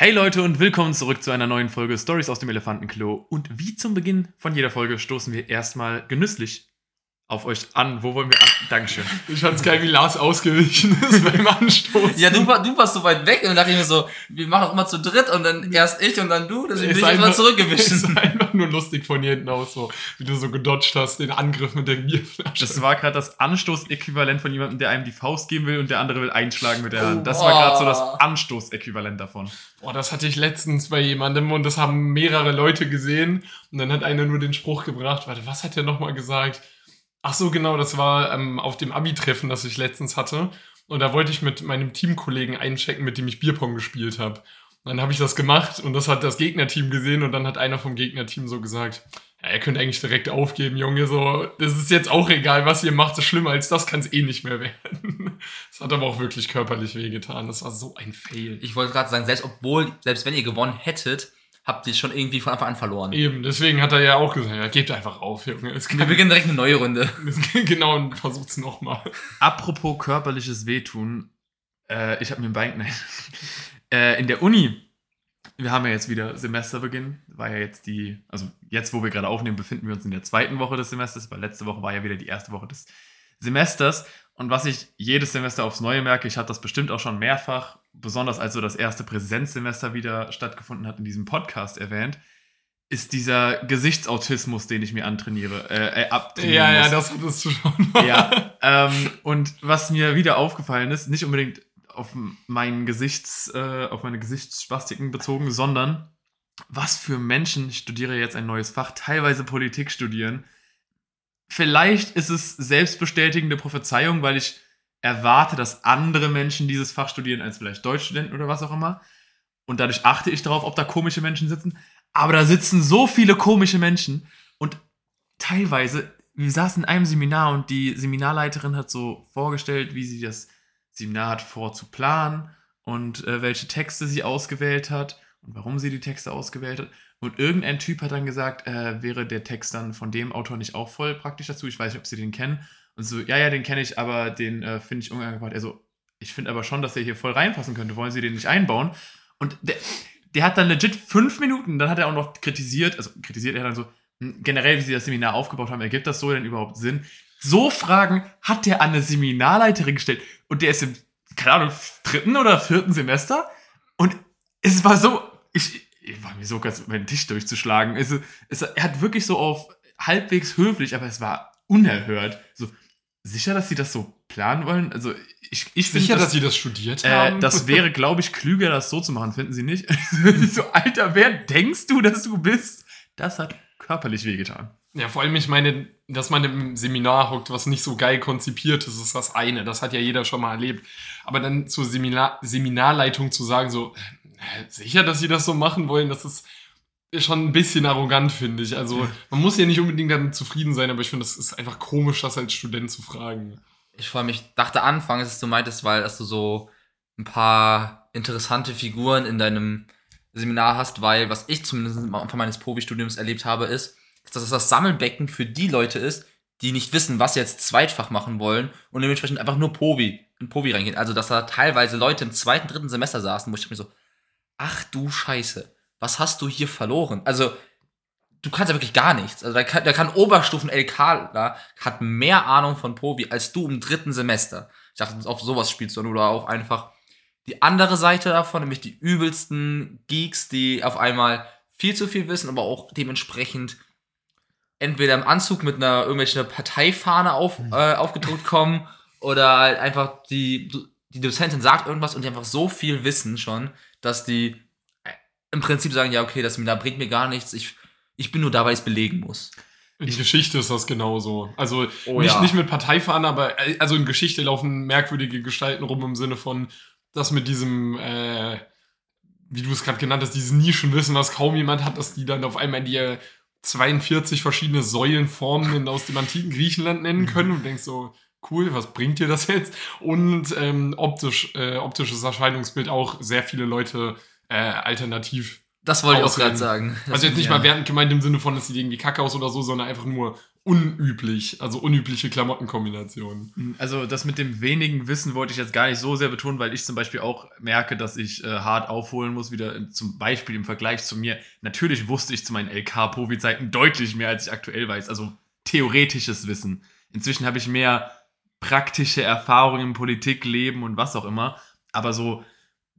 Hey Leute und willkommen zurück zu einer neuen Folge Stories aus dem Elefantenklo. Und wie zum Beginn von jeder Folge stoßen wir erstmal genüsslich auf euch an. Wo wollen wir an? Dankeschön. Ich fand's geil, wie Lars ausgewichen ist beim Anstoßen. Ja, du, war- du warst so weit weg und dann dachte ich mir so, wir machen auch immer zu dritt und dann erst ich und dann du, deswegen bin ich immer Ist zurückgewichen. einfach nur lustig von hier hinten aus, so wie du so gedodged hast, den Angriff mit der Bierflasche. Das war gerade das Anstoßäquivalent von jemandem, der einem die Faust geben will und der andere will einschlagen mit der Hand. Das war gerade so das. Anstoßäquivalent davon. Boah, das hatte ich letztens bei jemandem und das haben mehrere Leute gesehen. Und dann hat einer nur den Spruch gebracht, warte, was hat der nochmal gesagt? Ach so, genau, das war ähm, auf dem Abi-Treffen, das ich letztens hatte. Und da wollte ich mit meinem Teamkollegen einchecken, mit dem ich Bierpong gespielt habe. Dann habe ich das gemacht und das hat das Gegnerteam gesehen und dann hat einer vom Gegnerteam so gesagt, ja, ihr könnt eigentlich direkt aufgeben, Junge, so, das ist jetzt auch egal, was ihr macht, so schlimmer als das kann es eh nicht mehr werden. Das hat aber auch wirklich körperlich wehgetan, das war so ein Fail. Ich wollte gerade sagen, selbst obwohl, selbst wenn ihr gewonnen hättet, habt ihr schon irgendwie von Anfang an verloren. Eben, deswegen hat er ja auch gesagt, ja, gebt einfach auf, Junge. Es Wir beginnen direkt eine neue Runde. genau, und versucht's nochmal. Apropos körperliches Wehtun, äh, ich habe mir ein Bein, nein, äh, in der Uni, wir haben ja jetzt wieder Semesterbeginn, war ja jetzt die, also jetzt, wo wir gerade aufnehmen, befinden wir uns in der zweiten Woche des Semesters, weil letzte Woche war ja wieder die erste Woche des Semesters und was ich jedes Semester aufs Neue merke, ich habe das bestimmt auch schon mehrfach, besonders als so das erste Präsenzsemester wieder stattgefunden hat, in diesem Podcast erwähnt, ist dieser Gesichtsautismus, den ich mir antrainiere, äh, äh, abtrainieren Ja, ja, muss. das hattest du schon mal. Ja, ähm, und was mir wieder aufgefallen ist, nicht unbedingt auf meinen Gesichts, äh, auf meine Gesichtsspastiken bezogen, sondern was für Menschen, ich studiere jetzt ein neues Fach, teilweise Politik studieren. Vielleicht ist es selbstbestätigende Prophezeiung, weil ich erwarte, dass andere Menschen dieses Fach studieren als vielleicht Deutschstudenten oder was auch immer. Und dadurch achte ich darauf, ob da komische Menschen sitzen. Aber da sitzen so viele komische Menschen und teilweise, wir saßen in einem Seminar und die Seminarleiterin hat so vorgestellt, wie sie das Seminar hat vor zu planen und äh, welche Texte sie ausgewählt hat und warum sie die Texte ausgewählt hat. Und irgendein Typ hat dann gesagt, äh, wäre der Text dann von dem Autor nicht auch voll praktisch dazu? Ich weiß nicht, ob sie den kennen. Und so, ja, ja, den kenne ich, aber den äh, finde ich unangebracht. Also, ich finde aber schon, dass der hier voll reinpassen könnte. Wollen Sie den nicht einbauen? Und der, der hat dann legit fünf Minuten, dann hat er auch noch kritisiert, also kritisiert er dann so, hm, generell, wie sie das Seminar aufgebaut haben, ergibt das so denn überhaupt Sinn? So Fragen hat der an eine Seminarleiterin gestellt und der ist im, keine Ahnung, dritten oder vierten Semester und es war so, ich, ich war mir so ganz meinen Tisch durchzuschlagen. Also, es, er hat wirklich so auf halbwegs höflich, aber es war unerhört. So, sicher, dass sie das so planen wollen? Also, ich, ich Sicher, das, dass sie das studiert äh, haben? das wäre, glaube ich, klüger, das so zu machen, finden Sie nicht? so, Alter, wer denkst du, dass du bist? Das hat körperlich wehgetan. Ja, vor allem, ich meine, dass man im Seminar hockt, was nicht so geil konzipiert ist, ist das eine. Das hat ja jeder schon mal erlebt. Aber dann zur Seminar Seminarleitung zu sagen, so, äh, sicher, dass sie das so machen wollen, das ist schon ein bisschen arrogant, finde ich. Also, man muss ja nicht unbedingt damit zufrieden sein, aber ich finde, es ist einfach komisch, das als Student zu fragen. Ich vor allem, ich dachte anfangs, dass du meintest, weil dass du so ein paar interessante Figuren in deinem Seminar hast, weil was ich zumindest am Anfang meines Provi-Studiums erlebt habe, ist, dass das das Sammelbecken für die Leute ist, die nicht wissen, was sie jetzt Zweitfach machen wollen und dementsprechend einfach nur Provi, in Provi reingehen. Also, dass da teilweise Leute im zweiten, dritten Semester saßen, wo ich mir so, ach du Scheiße, was hast du hier verloren? Also, du kannst ja wirklich gar nichts. Also, da kann, da kann Oberstufen-LK da hat mehr Ahnung von Provi als du im dritten Semester. Ich dachte, auf sowas spielst du oder auch einfach die andere Seite davon, nämlich die übelsten Geeks, die auf einmal viel zu viel wissen, aber auch dementsprechend entweder im Anzug mit einer irgendwelchen Parteifahne auf, äh, aufgedruckt kommen oder halt einfach die, die Dozentin sagt irgendwas und die einfach so viel wissen schon, dass die im Prinzip sagen, ja, okay, das Seminar bringt mir gar nichts, ich, ich bin nur da, weil ich es belegen muss. In Geschichte ist das genauso. Also Oh nicht, ja. nicht mit Parteifahren, aber äh, also in Geschichte laufen merkwürdige Gestalten rum im Sinne von das mit diesem, äh, wie du es gerade genannt hast, dieses Nischenwissen, was kaum jemand hat, dass die dann auf einmal die äh, 42 verschiedene Säulenformen aus dem antiken Griechenland nennen können und denkst so, cool, was bringt dir das jetzt? Und ähm, optisch, äh, optisches Erscheinungsbild auch sehr viele Leute äh, alternativ Das wollte ich auch gerade sagen. Das also jetzt nicht ja. mal wertend gemeint im Sinne von, es sieht irgendwie kacke aus oder so, sondern einfach nur unüblich, also unübliche Klamottenkombinationen. Also das mit dem wenigen Wissen wollte ich jetzt gar nicht so sehr betonen, weil ich zum Beispiel auch merke, dass ich äh, hart aufholen muss, wieder in, zum Beispiel im Vergleich zu mir. Natürlich wusste ich zu meinen LK-Profi-Zeiten deutlich mehr, als ich aktuell weiß. Also theoretisches Wissen. Inzwischen habe ich mehr praktische Erfahrungen im Politik, Leben und was auch immer. Aber so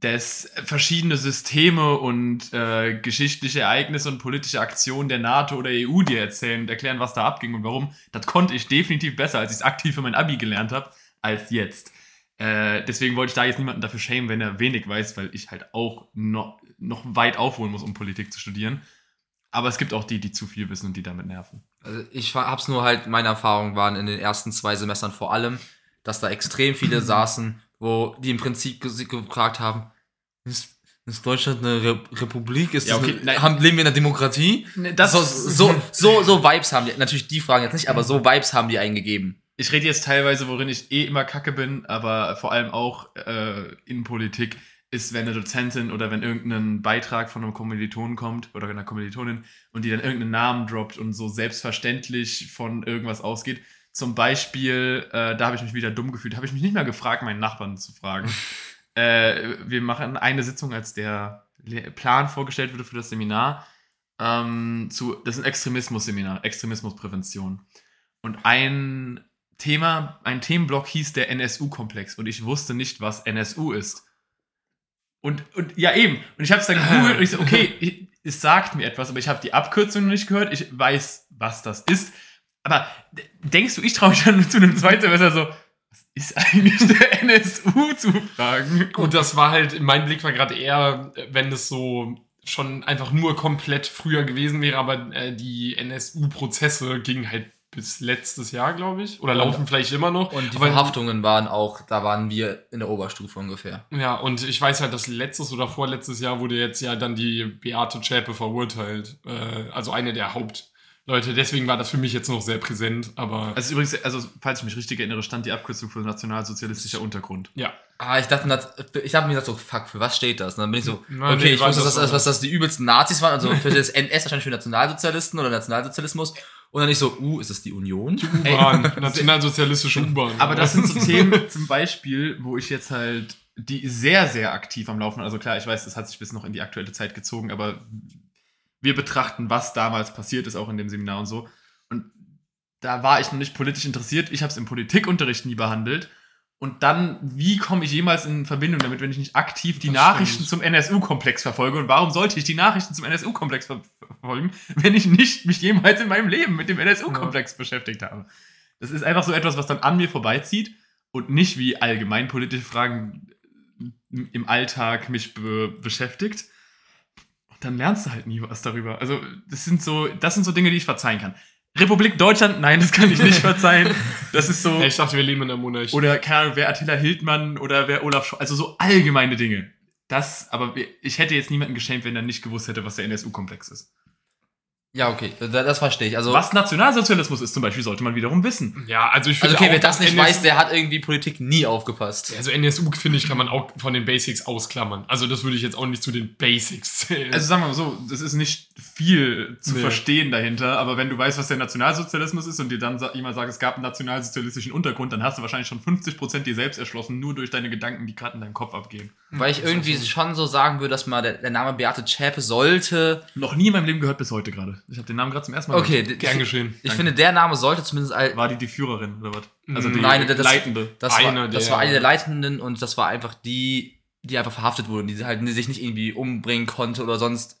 dass verschiedene Systeme und äh, geschichtliche Ereignisse und politische Aktionen der NATO oder EU dir erzählen und erklären, was da abging und warum, das konnte ich definitiv besser, als ich es aktiv für mein Abi gelernt habe, als jetzt. Äh, deswegen wollte ich da jetzt niemanden dafür schämen, wenn er wenig weiß, weil ich halt auch noch, noch weit aufholen muss, um Politik zu studieren. Aber es gibt auch die, die zu viel wissen und die damit nerven. Also ich hab's nur halt, meine Erfahrungen waren in den ersten zwei Semestern vor allem, dass da extrem viele saßen, wo die im Prinzip gefragt haben, ist, ist Deutschland eine Re Republik? Ist Ja, das okay, eine, nein. haben, leben wir in einer Demokratie? Das, so, so, so, so Vibes haben die, natürlich die Fragen jetzt nicht, aber so Vibes haben die eingegeben. ich rede jetzt teilweise, worin ich eh immer kacke bin, aber vor allem auch äh, in Politik, ist, wenn eine Dozentin oder wenn irgendein Beitrag von einem Kommilitonen kommt oder einer Kommilitonin und die dann irgendeinen Namen droppt und so selbstverständlich von irgendwas ausgeht. Zum Beispiel, äh, da habe ich mich wieder dumm gefühlt, habe ich mich nicht mehr gefragt, meinen Nachbarn zu fragen. äh, wir machen eine Sitzung, als der Plan vorgestellt wurde für das Seminar. Ähm, zu, das ist ein Extremismus-Seminar, Extremismusprävention. Und ein Thema, ein Themenblock hieß der NSU-Komplex und ich wusste nicht, was NSU ist. Und, und ja, eben. Und ich habe es dann gegoogelt und ich so, okay, ich, es sagt mir etwas, aber ich habe die Abkürzung noch nicht gehört. Ich weiß, was das ist. Aber denkst du, ich traue mich dann zu einem zweiten Semester so, was ist eigentlich der NSU zu fragen? Und das war halt, mein Blick war gerade eher, wenn es so schon einfach nur komplett früher gewesen wäre, aber äh, die NSU-Prozesse gingen halt bis letztes Jahr, glaube ich. Oder laufen vielleicht immer noch. Und die aber, Verhaftungen waren auch, da waren wir in der Oberstufe ungefähr. Ja, und ich weiß halt, dass letztes oder vorletztes Jahr wurde jetzt ja dann die Beate Zschäpe verurteilt. Äh, also eine der Hauptleute. Deswegen war das für mich jetzt noch sehr präsent, aber Also übrigens, also falls ich mich richtig erinnere, stand die Abkürzung für nationalsozialistischer Untergrund. ja. Ah, ich dachte, ich habe mir gedacht so, fuck, für was steht das? Und dann bin ich so, Nein, okay, nee, ich wusste, das dass das, so. was das die übelsten Nazis waren, also für das NS wahrscheinlich für Nationalsozialisten oder Nationalsozialismus. Und dann nicht so, uh, ist das die Union? U-Bahn, nationalsozialistische U-Bahn. Aber das sind so Themen zum Beispiel, wo ich jetzt halt die sehr, sehr aktiv am Laufen. Also klar, ich weiß, das hat sich bis noch in die aktuelle Zeit gezogen, aber wir betrachten, was damals passiert ist, auch in dem Seminar und so. Und da war ich noch nicht politisch interessiert. Ich habe es im Politikunterricht nie behandelt. Und dann, wie komme ich jemals in Verbindung damit, wenn ich nicht aktiv die Das Nachrichten stimmt. zum NSU-Komplex verfolge? Und warum sollte ich die Nachrichten zum NSU-Komplex ver verfolgen, wenn ich nicht mich jemals in meinem Leben mit dem NSU-Komplex beschäftigt habe? Das ist einfach so etwas, was dann an mir vorbeizieht und nicht wie allgemeinpolitische Fragen im Alltag mich be beschäftigt. Dann lernst du halt nie was darüber. Also, das sind so, das sind so Dinge, die ich verzeihen kann. Republik Deutschland, nein, das kann ich nicht verzeihen. Das ist so. Ich dachte, wir leben in der Monarchie. Oder, keine Ahnung, wer Attila Hildmann oder wer Olaf Scholz. Also so allgemeine Dinge. Das, aber ich hätte jetzt niemanden geschämt, wenn er nicht gewusst hätte, was der NSU-Komplex ist. Ja, okay, das, verstehe ich. Also, Was Nationalsozialismus ist zum Beispiel, sollte man wiederum wissen. ja, also ich also finde okay, auch, wer das nicht NSU weiß, der hat irgendwie Politik nie aufgepasst. Also NSU, finde ich, kann man auch von den Basics ausklammern. Also das würde ich jetzt auch nicht zu den Basics zählen. Also sagen wir mal so, das ist nicht viel zu Nee. verstehen dahinter, aber wenn du weißt, was der Nationalsozialismus ist und dir dann jemand sagt, es gab einen nationalsozialistischen Untergrund, dann hast du wahrscheinlich schon 50% dir selbst erschlossen, nur durch deine Gedanken, die gerade in deinem Kopf abgehen. Weil ich irgendwie schon so sagen würde, dass mal der, der Name Beate Zschäpe sollte. Noch nie in meinem Leben gehört bis heute gerade. Ich habe den Namen gerade zum ersten Mal Okay, gehört. Gern ich, geschehen. ich finde, der Name sollte zumindest all, War die die Führerin oder was? Also die Nein, das- Leitende. Das, Einer war, das der- war eine der Leitenden und das war einfach die, die einfach verhaftet wurde, die halt sich nicht irgendwie umbringen konnte oder sonst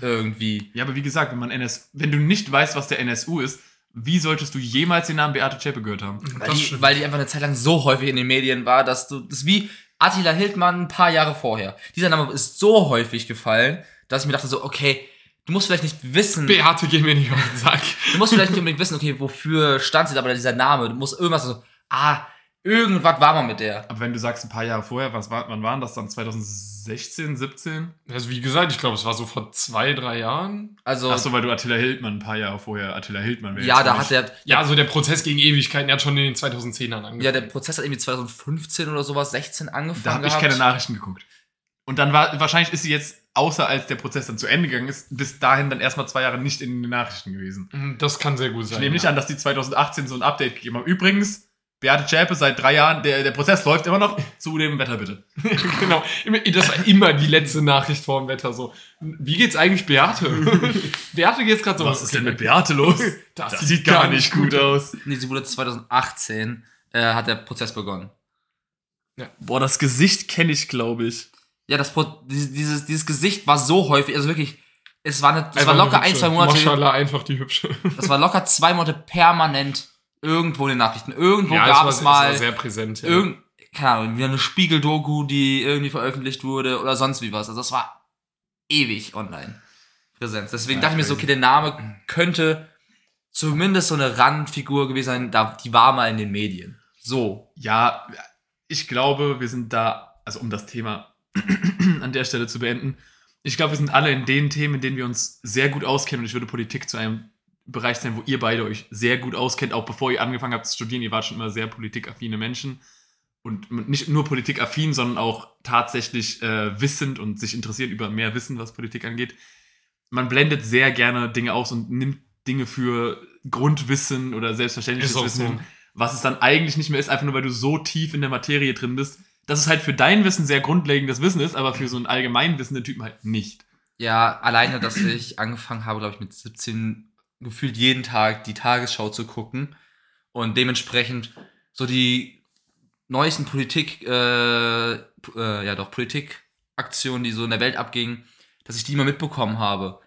irgendwie. Ja, aber wie gesagt, wenn man NS, wenn du nicht weißt, was der NSU ist, wie solltest du jemals den Namen Beate Zschäpe gehört haben? Weil Das die, weil die einfach eine Zeit lang so häufig in den Medien war, dass du. Das ist wie Attila Hildmann ein paar Jahre vorher. Dieser Name ist so häufig gefallen, dass ich mir dachte so, okay, du musst vielleicht nicht wissen. Beate, geh mir nicht auf den Sack. Du musst vielleicht nicht unbedingt wissen, okay, wofür stand sie, aber dieser Name, du musst irgendwas so, ah, irgendwas war mal mit der. Aber wenn du sagst ein paar Jahre vorher, was war, wann waren das dann? 2016, 17? Also wie gesagt, ich glaube, es war so vor zwei, drei Jahren. Also, Ach so, weil du Attila Hildmann ein paar Jahre vorher Attila Hildmann wäre. ja, jetzt da nicht- hat der, Ja, also der Prozess gegen Ewigkeiten, der hat schon in den 2010ern angefangen. ja, der Prozess hat irgendwie 2015 oder sowas, 16 angefangen. Da habe ich keine Nachrichten geguckt. Und dann war, wahrscheinlich ist sie jetzt außer als der Prozess dann zu Ende gegangen ist, bis dahin dann erstmal zwei Jahre nicht in den Nachrichten gewesen. Mhm, Das kann sehr gut sein. Ich nehme nicht ja. an, dass die 2018 so ein Update gegeben haben. Übrigens, Beate Zschäpe seit drei Jahren, der, der Prozess läuft immer noch. Zu dem Wetter bitte. genau. Immer- Das war immer die letzte Nachricht vor dem Wetter. So, wie geht's eigentlich Beate? Beate geht's gerade so. Was ist denn mit Beate los? Das, Das sieht gar nicht gut aus. Nee, sie wurde 2018, äh, hat der Prozess begonnen. Boah, das Gesicht kenne ich, glaube ich. Ja, das dieses, dieses, Gesicht war so häufig, also wirklich, es war, eine, Einfach war locker ein, zwei Monate, Maschallah, einfach die hübsche. das war locker zwei Monate permanent irgendwo in den Nachrichten. Irgendwo Ja, gab war, es mal war sehr präsent. Ja. irgend, keine Ahnung, wieder eine Spiegel-Doku, die irgendwie veröffentlicht wurde oder sonst wie was. Also das war ewig online Präsenz. Deswegen Ja, dachte ich mir so, okay, der Name könnte zumindest so eine Randfigur gewesen sein, da, die war mal in den Medien. So. Ja, ich glaube, wir sind da, also um das Thema an der Stelle zu beenden, ich glaube, wir sind alle in den Themen, in denen wir uns sehr gut auskennen. Und ich würde Politik zu einem Bereich sein, wo ihr beide euch sehr gut auskennt, auch bevor ihr angefangen habt zu studieren. Ihr wart schon immer sehr politikaffine Menschen. Und nicht nur politikaffin, sondern auch tatsächlich äh, wissend und sich interessiert über mehr Wissen, was Politik angeht. Man blendet sehr gerne Dinge aus und nimmt Dinge für Grundwissen oder selbstverständliches Wissen so. was es dann eigentlich nicht mehr ist, einfach nur weil du so tief in der Materie drin bist, dass es halt für dein Wissen sehr grundlegendes Wissen ist, aber für so einen allgemein wissenden Typen halt nicht. Ja, alleine, dass ich angefangen habe, glaube ich, mit 17 gefühlt jeden Tag die Tagesschau zu gucken und dementsprechend so die neuesten Politik, äh, äh, ja doch, Politikaktionen, die so in der Welt abgingen, dass ich die immer mitbekommen habe.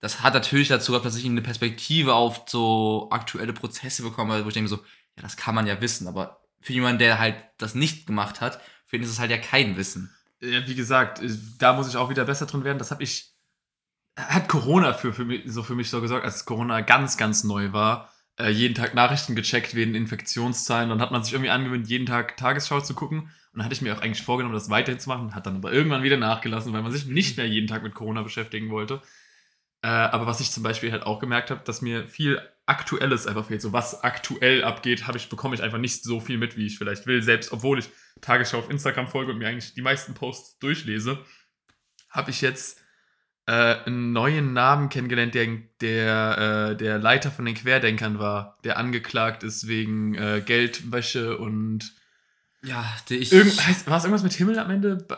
Das hat natürlich dazu gehabt, dass ich eine Perspektive auf so aktuelle Prozesse bekomme, wo ich denke so, ja, das kann man ja wissen, aber für jemanden, der halt das nicht gemacht hat, für ihn ist es halt ja kein Wissen. Ja, wie gesagt, äh, da muss ich auch wieder besser drin werden. Das habe ich. Hat Corona für, für, mich, so für mich so gesorgt, als Corona ganz, ganz neu war. Äh, jeden Tag Nachrichten gecheckt wegen Infektionszahlen. Dann hat man sich irgendwie angewöhnt, jeden Tag Tagesschau zu gucken. Und dann hatte ich mir auch eigentlich vorgenommen, das weiterhin zu machen. Hat dann aber irgendwann wieder nachgelassen, weil man sich nicht mehr jeden Tag mit Corona beschäftigen wollte. Äh, aber was ich zum Beispiel halt auch gemerkt habe, dass mir viel Aktuelles einfach fehlt. So was aktuell abgeht, habe ich, bekomme ich einfach nicht so viel mit, wie ich vielleicht will. Selbst obwohl ich Tagesschau auf Instagram folge und mir eigentlich die meisten Posts durchlese, habe ich jetzt äh, einen neuen Namen kennengelernt, der, der, äh, der Leiter von den Querdenkern war, der angeklagt ist wegen äh, Geldwäsche und Ja, die ich. irgend, heißt, war es irgendwas mit Himmel am Ende?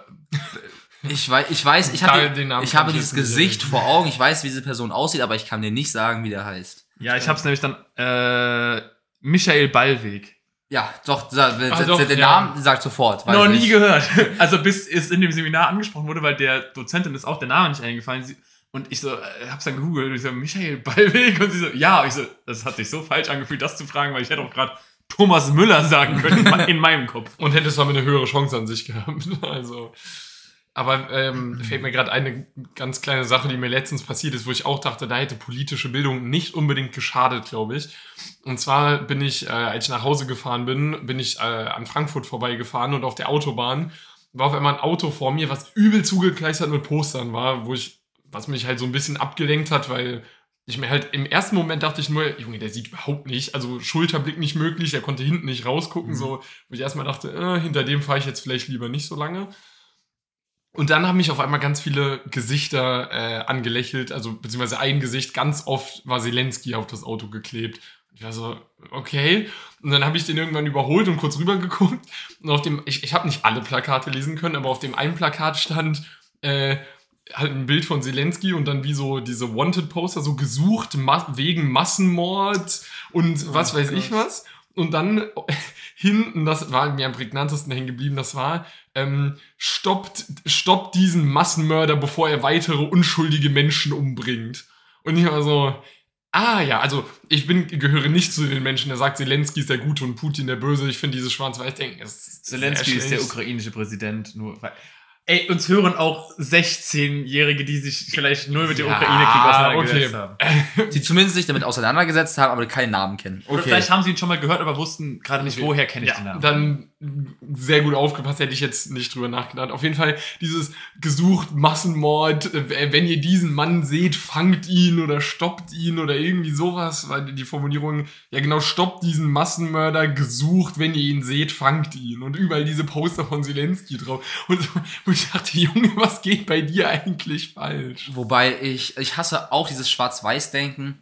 Ich weiß, ich weiß, ich Da- habe, ich habe ich dieses Gesicht erinnern. vor Augen. Ich weiß, wie diese Person aussieht, aber ich kann dir nicht sagen, wie der heißt. Ja, ich habe es nämlich dann äh, Michael Ballweg. Ja, doch, der, Ah, doch, der, ja. Name sagt sofort. Noch nie gehört. Also bis es in dem Seminar angesprochen wurde, weil der Dozentin ist auch der Name nicht eingefallen. Sie, und ich so, äh, hab's dann gegoogelt und ich so, Michael Ballweg und sie so, ja, und ich so, das hat sich so falsch angefühlt, das zu fragen, weil ich hätte auch gerade Thomas Müller sagen können in me- in meinem Kopf. Und hättest damit eine höhere Chance an sich gehabt. Also. Aber ähm, fällt mir gerade eine ganz kleine Sache, die mir letztens passiert ist, wo ich auch dachte, da hätte politische Bildung nicht unbedingt geschadet, glaube ich. Und zwar bin ich, äh, als ich nach Hause gefahren bin, bin ich äh, an Frankfurt vorbeigefahren und auf der Autobahn war auf einmal ein Auto vor mir, was übel zugekleistert mit Postern war, wo ich, was mich halt so ein bisschen abgelenkt hat, weil ich mir halt im ersten Moment dachte ich nur, Junge, der sieht überhaupt nicht, also Schulterblick nicht möglich, er konnte hinten nicht rausgucken, Mhm. so, wo ich erstmal dachte, äh, hinter dem fahre ich jetzt vielleicht lieber nicht so lange. Und dann haben mich auf einmal ganz viele Gesichter äh, angelächelt, also beziehungsweise ein Gesicht, ganz oft war Zelensky auf das Auto geklebt. Ich war so, okay. Und dann habe ich den irgendwann überholt und kurz rüber geguckt. Und auf dem, ich, ich habe nicht alle Plakate lesen können, aber auf dem einen Plakat stand äh, halt ein Bild von Zelensky und dann wie so diese Wanted-Poster, so gesucht ma wegen Massenmord und was weiß ich Gott. was. Und dann hinten, das war mir am prägnantesten hängen geblieben, das war, ähm, stoppt, stoppt diesen Massenmörder, bevor er weitere unschuldige Menschen umbringt. Und ich war so, ah ja, also ich bin, gehöre nicht zu den Menschen, der sagt, Zelensky ist der Gute und Putin der Böse. Ich finde dieses Schwarz-Weiß-Denken ist Zelensky ist der ukrainische Präsident, nur weil. Ey, uns hören auch 16-Jährige, die sich vielleicht null mit dem Ja, Ukraine-Krieg auseinandergesetzt okay. haben. Die zumindest sich damit auseinandergesetzt haben, aber keinen Namen kennen. Oder vielleicht haben sie ihn schon mal gehört, aber wussten gerade nicht, Okay. woher kenne ich Ja, den Namen. dann sehr gut aufgepasst, hätte ich jetzt nicht drüber nachgedacht. Auf jeden Fall dieses gesucht Massenmord, äh, wenn ihr diesen Mann seht, fangt ihn oder stoppt ihn oder irgendwie sowas, weil die Formulierung, ja genau, stoppt diesen Massenmörder, gesucht, wenn ihr ihn seht, fangt ihn. Und überall diese Poster von Zelensky drauf. Und, und ich dachte, Junge, was geht bei dir eigentlich falsch? Wobei ich, ich hasse auch dieses Schwarz-Weiß-Denken.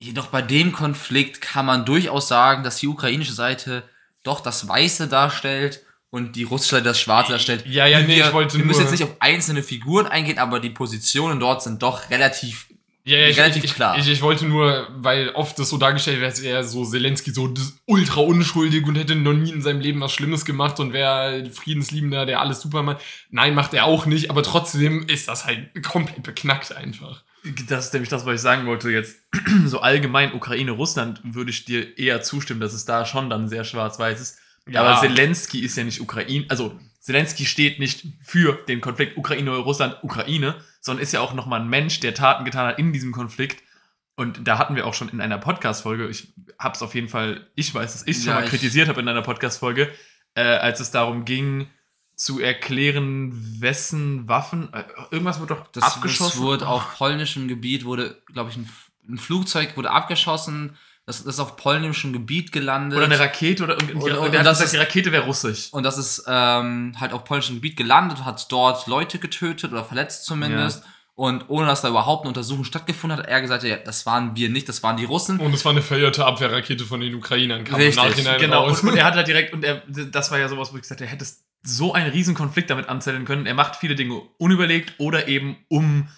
Jedoch bei dem Konflikt kann man durchaus sagen, dass die ukrainische Seite doch das Weiße darstellt und die russische Seite das Schwarze darstellt. Ja, ja, nee, wir, ich wollte Wir müssen nur- jetzt nicht auf einzelne Figuren eingehen, aber die Positionen dort sind doch relativ. Ja, ja, ich, Relativ ich, klar. Ich, ich wollte nur, weil oft das so dargestellt wird, als wäre so Zelensky so ultra unschuldig und hätte noch nie in seinem Leben was Schlimmes gemacht und wäre Friedensliebender, der alles super macht. Nein, macht er auch nicht, aber trotzdem ist das halt komplett beknackt einfach. Das ist nämlich das, was ich sagen wollte jetzt. So allgemein Ukraine, Russland würde ich dir eher zustimmen, dass es da schon dann sehr schwarz-weiß ist. Ja. Aber Zelensky ist ja nicht Ukraine, also Zelensky steht nicht für den Konflikt Ukraine, Russland, Ukraine, sondern ist ja auch nochmal ein Mensch, der Taten getan hat in diesem Konflikt. Und da hatten wir auch schon in einer Podcast-Folge, ich hab's auf jeden Fall, ich weiß, dass ich es schon Ja, mal ich- kritisiert habe in einer Podcast-Folge, äh, als es darum ging, zu erklären, wessen Waffen, äh, irgendwas wird doch Das, abgeschossen. das wurde auf polnischem Gebiet, wurde, glaube ich, ein, ein Flugzeug wurde abgeschossen. Das, das ist auf polnischem Gebiet gelandet. Oder eine Rakete oder, und, und, Und- und, das gesagt, ist- die Rakete wäre russisch. Und das ist ähm, halt auf polnischem Gebiet gelandet hat dort Leute getötet oder verletzt zumindest. Und ohne dass da überhaupt eine Untersuchung stattgefunden hat, hat er gesagt, ja, das waren wir nicht, das waren die Russen. Und es war eine verirrte Abwehrrakete von den Ukrainern, kam Richtig, im Nachhinein Genau, raus. und, und er hat halt direkt, und er, das war ja sowas, wo ich gesagt habe, er hätte so einen riesen Konflikt damit anzetteln können. Er macht viele Dinge unüberlegt oder eben um.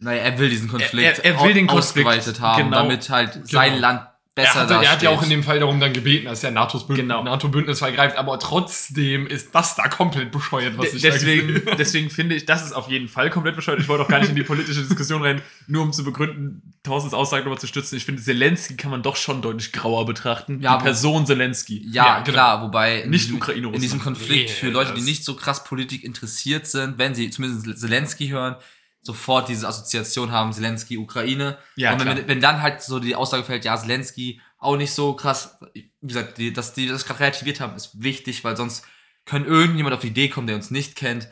Naja, er will diesen Konflikt Er- er will den Konflikt, ausgeweitet haben, genau. damit halt sein Land Er besser hat, er hat ja auch in dem Fall darum dann gebeten, dass der NATO's Bündnis, Genau. NATO-Bündnis vergreift, aber trotzdem ist das da komplett bescheuert, was De- ich da deswegen, gesehen habe. deswegen finde ich, das ist auf jeden Fall komplett bescheuert. Ich wollte auch gar nicht in die politische Diskussion rein, nur um zu begründen, Tausends Aussagen nochmal zu stützen. Ich finde, Zelensky kann man doch schon deutlich grauer betrachten. Ja, die Person Zelensky. Ja, Ja, genau. klar, wobei in Nicht diesem, Ukraine, in diesem. Konflikt Nee, für Leute, die nicht so krass Politik interessiert sind, wenn sie zumindest Zelensky hören, sofort diese Assoziation haben, Zelensky, Ukraine. Ja, und wenn, wenn dann halt so die Aussage fällt, ja, Zelensky auch nicht so krass, wie gesagt, die, dass die das gerade relativiert haben, ist wichtig, weil sonst können irgendjemand auf die Idee kommen, der uns nicht kennt.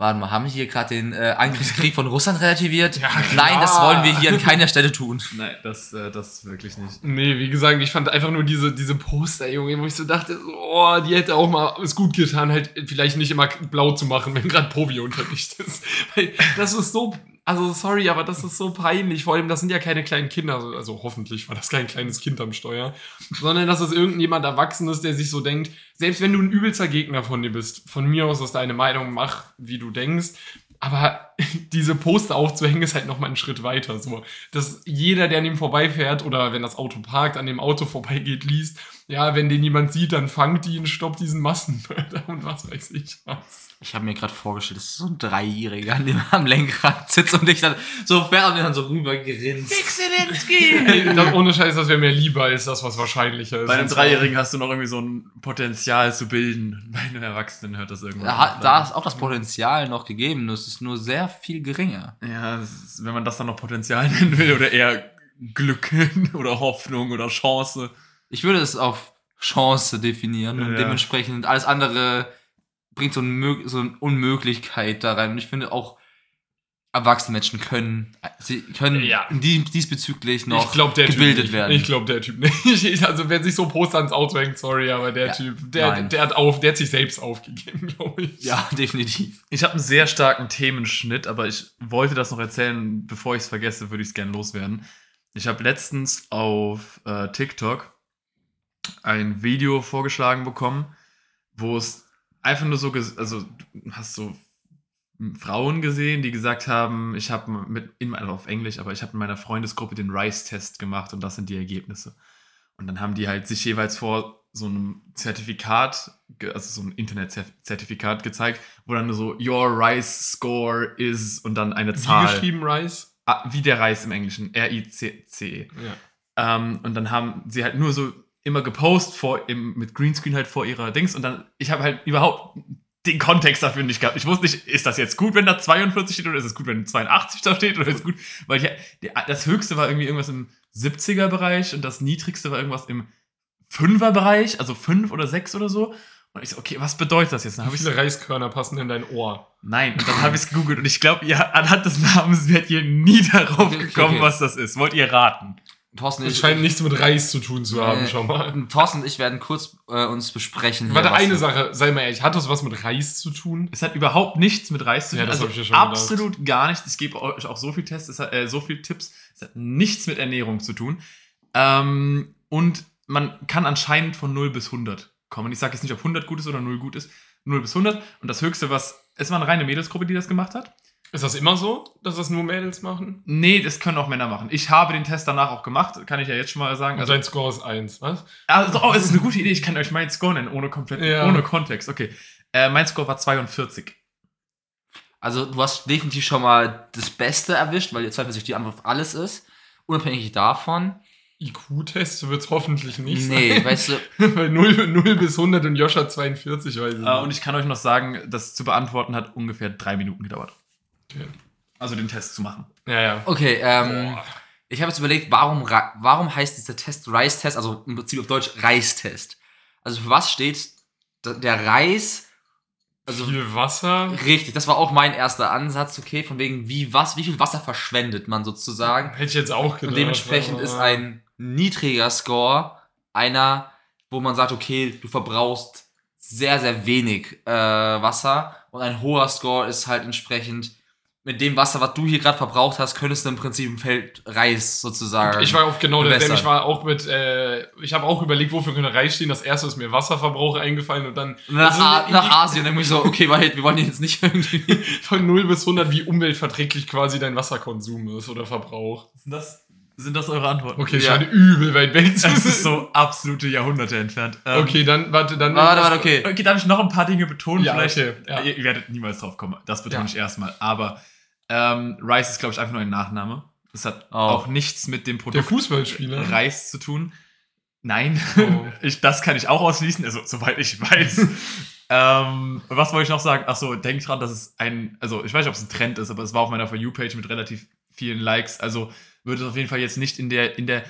Warte mal, haben wir hier gerade den äh, Angriffskrieg von Russland relativiert? Ja, Nein, das wollen wir hier an keiner Stelle tun. Nein, das, äh, das wirklich nicht. Nee, wie gesagt, ich fand einfach nur diese, diese Poster, Junge, wo ich so dachte, oh, die hätte auch mal es gut getan, halt vielleicht nicht immer blau zu machen, wenn gerade Povi Unterricht ist. Weil das ist so, also sorry, aber das ist so peinlich. Vor allem, das sind ja keine kleinen Kinder, also, also hoffentlich war das kein kleines Kind am Steuer, sondern das ist irgendjemand Erwachsenes, der sich so denkt, selbst wenn du ein übelster Gegner von dir bist, von mir aus ist deine Meinung, mach, wie du denkst. Aber diese Poster aufzuhängen ist halt noch mal einen Schritt weiter. So, dass jeder, der an ihm vorbeifährt oder wenn das Auto parkt, an dem Auto vorbeigeht, liest, ja, wenn den jemand sieht, dann fangt ihn, stoppt diesen Massenmörder und was weiß ich was. Ich habe mir gerade vorgestellt, das ist so ein Dreijähriger an dem am Lenkrad sitzt und dich dann so fährt und dann so rüber. Ey, das, ohne Scheiß, das wäre mir lieber als das, was wahrscheinlicher ist. Bei einem Dreijährigen hast du noch irgendwie so ein Potenzial zu bilden. Bei einem Erwachsenen hört das irgendwann. Da, da ist auch das Potenzial noch gegeben, nur es ist nur sehr viel geringer. Ja, ist, wenn man das dann noch Potenzial nennen will oder eher Glück oder Hoffnung oder Chance. Ich würde es auf Chance definieren und Ja. dementsprechend alles andere bringt so, ein, so eine Unmöglichkeit da rein. Und ich finde auch, erwachsene Menschen können, sie können Ja. die, diesbezüglich noch der gebildet werden. Ich glaube, der Typ nicht. Also, wer sich so Poster ans Auto hängt, sorry, aber der Ja, Typ, der, nein. der, hat auf, der hat sich selbst aufgegeben, glaube ich. ja, definitiv. Ich habe einen sehr starken Themenschnitt, aber ich wollte das noch erzählen. Bevor ich es vergesse, würde ich es gerne loswerden. Ich habe letztens auf äh, TikTok ein Video vorgeschlagen bekommen, wo es einfach nur so, also du hast so Frauen gesehen, die gesagt haben, ich habe mit, in, also auf Englisch, aber ich habe in meiner Freundesgruppe den Rice-Test gemacht und das sind die Ergebnisse. Und dann haben die halt sich jeweils vor so einem Zertifikat, also so ein Internet-Zertifikat gezeigt, wo dann nur so Your Rice Score is und dann eine Wie Zahl. geschrieben, Rice? Ah, wie der Reis im Englischen, R-I-C-C. Ja. Ähm, und dann haben sie halt nur so immer gepostet vor, im, mit Greenscreen halt vor ihrer Dings und dann, ich habe halt überhaupt den Kontext dafür nicht gehabt. Ich wusste nicht, ist das jetzt gut, wenn da 42 steht oder ist es gut, wenn 82 da steht oder ist es gut, weil ich, das höchste war irgendwie irgendwas im 70er Bereich und das niedrigste war irgendwas im 5er Bereich, also 5 oder 6 oder so. Und ich so, okay, was bedeutet das jetzt? Dann Wie habe ich viele Reiskörner passen in dein Ohr? Nein, und dann habe ich es gegoogelt und ich glaube, ihr anhand des Namens werdet ihr nie darauf gekommen, okay. was das ist. Wollt ihr raten? Thorsten, Es ich, scheint nichts mit Reis zu tun zu haben, Nee. schau mal. Thorsten und ich werden kurz äh, uns besprechen. Warte, hier, was- eine Sache, sei mal ehrlich, hat das was mit Reis zu tun? Es hat überhaupt nichts mit Reis zu tun. Ja, das also hab ich ja schon gedacht. absolut gar nichts. Ich gebe euch auch so viel Tests, es hat, äh, so viel Tipps. Es hat nichts mit Ernährung zu tun. Ähm, und man kann anscheinend von 0 bis 100 kommen. Ich sage jetzt nicht, ob 100 gut ist oder 0 gut ist. 0 bis 100. Und das Höchste, was. Es war eine reine Mädelsgruppe, die das gemacht hat. Ist das immer so, dass das nur Mädels machen? Nee, das können auch Männer machen. Ich habe den Test danach auch gemacht, kann ich ja jetzt schon mal sagen. Und Also, dein Score ist 1, was? also oh, es ist eine gute Idee. Ich kann euch meinen Score nennen, ohne komplett, Ja. ohne Kontext. Okay. Äh, mein Score war 42. Also, du hast definitiv schon mal das Beste erwischt, weil jetzt zweifelsfrei die Antwort auf alles ist. Unabhängig davon. IQ-Test wird es hoffentlich nicht Nee, sein. weißt du, Weil 0, 0 bis 100 und Joscha 42, weiß ich Äh, und ich kann euch noch sagen, das zu beantworten hat ungefähr drei Minuten gedauert. Okay. Also den Test zu machen. Ja, ja. okay, ähm, Boah. ich habe jetzt überlegt, warum, warum heißt dieser Test Reis-Test, also im Prinzip auf Deutsch Reistest? Also, für was steht der Reis? Also, Viel Wasser. richtig, das war auch mein erster Ansatz, okay, von wegen, wie, was, wie viel Wasser verschwendet man sozusagen? Hätte ich jetzt auch gedacht. Und dementsprechend ist ein niedriger Score einer, wo man sagt, okay, du verbrauchst sehr, sehr wenig äh, Wasser. Und ein hoher Score ist halt entsprechend mit dem Wasser, was du hier gerade verbraucht hast, könntest du im Prinzip ein Feld Reis sozusagen. Ich war auf genau bewässern. Ich war auch mit, äh, ich habe auch überlegt, wofür könnte Reis stehen. Das erste ist mir Wasserverbrauch eingefallen und dann nach, also A nach Asien nämlich so, okay, weil wir wollen jetzt nicht irgendwie. von 0 bis 100, wie umweltverträglich quasi dein Wasserkonsum ist oder Verbrauch. Sind das, sind das eure Antworten? Okay, Ja. scheint übel weit weg zu Das ist so absolute Jahrhunderte entfernt. Ähm, Okay, dann, warte, dann. Warte, warte, okay. Okay, darf ich noch ein paar Dinge betonen? Ja, Vielleicht, okay, ja. Ihr, ihr werdet niemals drauf kommen. Das betone Ja. ich erstmal. Aber ähm, Rice ist, glaube ich, einfach nur ein Nachname. Das hat Oh. auch nichts mit dem Der Produkt Fußballspieler. Reis zu tun. Nein, Oh. ich, das kann ich auch ausschließen, also soweit ich weiß. ähm, was wollte ich noch sagen? Achso, denk dran, dass es ein, also ich weiß nicht, ob es ein Trend ist, aber es war auf meiner For You-Page mit relativ vielen Likes. Also würde es auf jeden Fall jetzt nicht in der, in der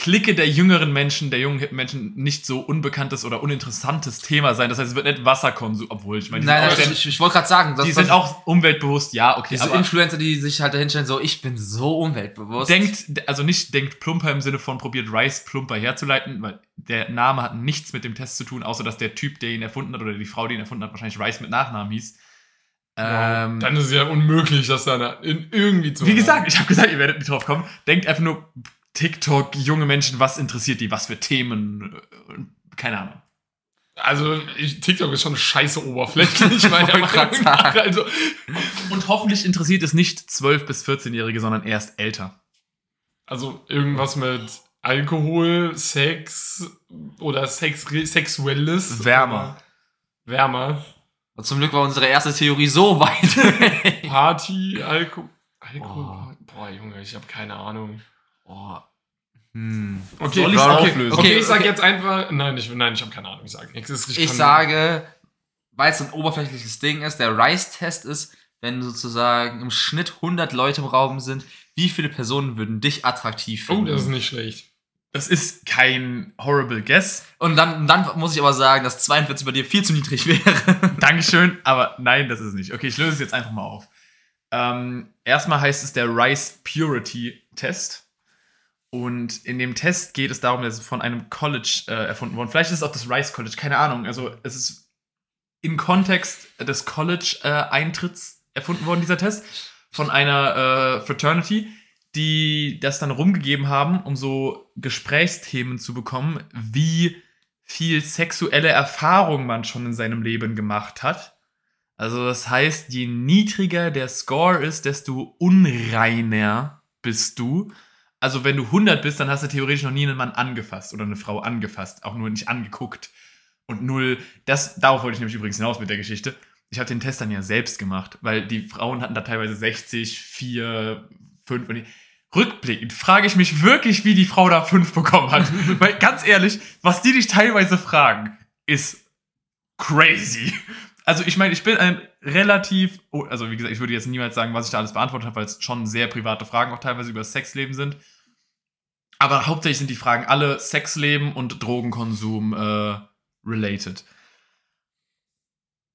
Clique der jüngeren Menschen, der jungen Menschen nicht so unbekanntes oder uninteressantes Thema sein. Das heißt, es wird nicht Wasserkonsum, obwohl ich meine, die Nein, sind, nein, auch, ich, ich, wollte gerade sagen, dass die sind auch umweltbewusst, ja, okay, diese aber Influencer, die sich halt dahinstellen, so, ich bin so umweltbewusst. denkt, also nicht denkt plumper im Sinne von probiert Rice plumper herzuleiten, weil der Name hat nichts mit dem Test zu tun, außer dass der Typ, der ihn erfunden hat, oder die Frau, die ihn erfunden hat, wahrscheinlich Rice mit Nachnamen hieß. Ähm, Dann ist es ja unmöglich, dass da irgendwie zu. wie gesagt, ich habe gesagt, ihr werdet nicht drauf kommen. Denkt einfach nur TikTok, junge Menschen, was interessiert die, was für Themen, keine Ahnung. Also, ich, TikTok ist schon scheiße oberflächlich, meiner Meinung nach. Also, Und hoffentlich interessiert es nicht 12- bis 14-Jährige, sondern erst älter. also irgendwas mit Alkohol, Sex oder Sex, Sexuelles. Wärmer. Wärmer. Und zum Glück war unsere erste Theorie so weit. Party, Alko Alkohol. Oh. Boah, Junge, ich habe keine Ahnung. Oh. hm. Okay, Soll ich's okay, auflösen? Okay, Okay, ich sag okay. jetzt einfach. Nein, ich, nein, ich habe keine Ahnung. Ich sage nichts. Ich kann- sage, weil es ein oberflächliches Ding ist, der Rice-Test ist, wenn sozusagen im Schnitt 100 Leute im Raum sind, wie viele Personen würden dich attraktiv Oh, finden? das ist nicht schlecht. Das ist kein horrible guess. Und dann, dann muss ich aber sagen, dass 42 bei dir viel zu niedrig wäre. Dankeschön, aber nein, das ist es nicht. Okay, ich löse es jetzt einfach mal auf. Ähm, erstmal heißt es der Rice Purity Test. Und in dem Test geht es darum, dass es von einem College äh, erfunden worden. Vielleicht ist es auch das Rice College, keine Ahnung. Also es ist im Kontext des College-Eintritts erfunden worden, dieser Test. Von einer äh, Fraternity, die das dann rumgegeben haben, um so Gesprächsthemen zu bekommen, wie viel sexuelle Erfahrung man schon in seinem Leben gemacht hat. Also das heißt, je niedriger der Score ist, desto unreiner bist du. Also wenn du 100 bist, dann hast du theoretisch noch nie einen Mann angefasst oder eine Frau angefasst, auch nur nicht angeguckt. Und null, das, darauf wollte ich nämlich übrigens hinaus mit der Geschichte. Ich habe den Test dann ja selbst gemacht, weil die Frauen hatten da teilweise 60, 4, 5 und die, rückblickend frage ich mich wirklich, wie die Frau da 5 bekommen hat. weil ganz ehrlich, was die dich teilweise fragen, ist crazy. Also ich meine, ich bin ein relativ, oh, also wie gesagt, ich würde jetzt niemals sagen, was ich da alles beantwortet habe, weil es schon sehr private Fragen auch teilweise über das Sexleben sind. Aber hauptsächlich sind die Fragen alle Sexleben und Drogenkonsum äh, related.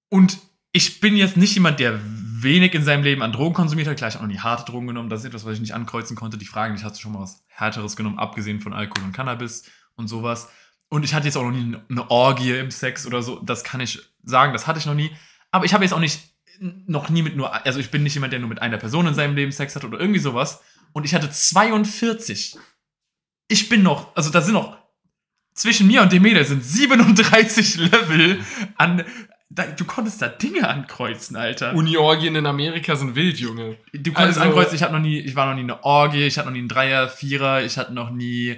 Und ich bin jetzt nicht jemand, der wenig in seinem Leben an Drogen konsumiert hat. Klar, ich habe noch nie harte Drogen genommen. Das ist etwas, was ich nicht ankreuzen konnte. Die Fragen, ich hatte schon mal was Härteres genommen, abgesehen von Alkohol und Cannabis und sowas. Und ich hatte jetzt auch noch nie eine Orgie im Sex oder so. Das kann ich sagen, das hatte ich noch nie. Aber ich habe jetzt auch nicht, noch nie mit nur, also ich bin nicht jemand, der nur mit einer Person in seinem Leben Sex hat oder irgendwie sowas. Und ich hatte 42. Ich bin noch, also da sind noch, zwischen mir und dem Mädel sind 37 Level an, da, du konntest da Dinge ankreuzen, Alter. Uni-Orgien in Amerika sind wild, Junge. Du konntest Also- ankreuzen, ich hatte noch nie, ich war noch nie eine Orgie, ich hatte noch nie einen Dreier, Vierer, ich hatte noch nie,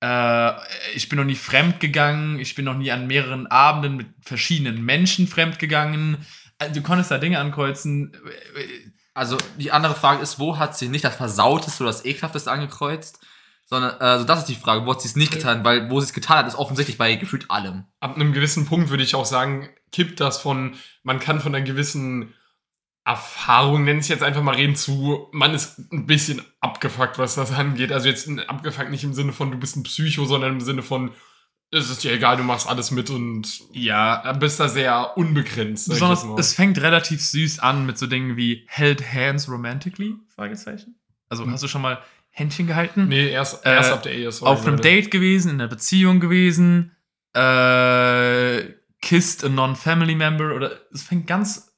äh, ich bin noch nie fremd gegangen, ich bin noch nie an mehreren Abenden mit verschiedenen Menschen fremd gegangen. Also, Du konntest da Dinge ankreuzen. Also die andere Frage ist, wo hat sie nicht das Versauteste oder das Ekelhafteste angekreuzt? Sondern, also das ist die Frage, wo hat sie es nicht getan? Weil wo sie es getan hat, ist offensichtlich bei gefühlt allem. Ab einem gewissen Punkt würde ich auch sagen, kippt das von, man kann von einer gewissen Erfahrung, nenne ich jetzt einfach mal reden, zu, man ist ein bisschen abgefuckt, was das angeht. Also jetzt abgefuckt nicht im Sinne von, du bist ein Psycho, sondern im Sinne von, es ist dir egal, du machst alles mit und Ja, bist da sehr unbegrenzt. besonders, es fängt relativ süß an mit so Dingen wie Held Hands Romantically? Fragezeichen. Also Hm. hast du schon mal Händchen gehalten? Nee, erst, Äh, erst ab der Ehe. sorry, auf einem Leute. Date gewesen, in einer Beziehung gewesen, äh, kissed a non-family member oder es fängt ganz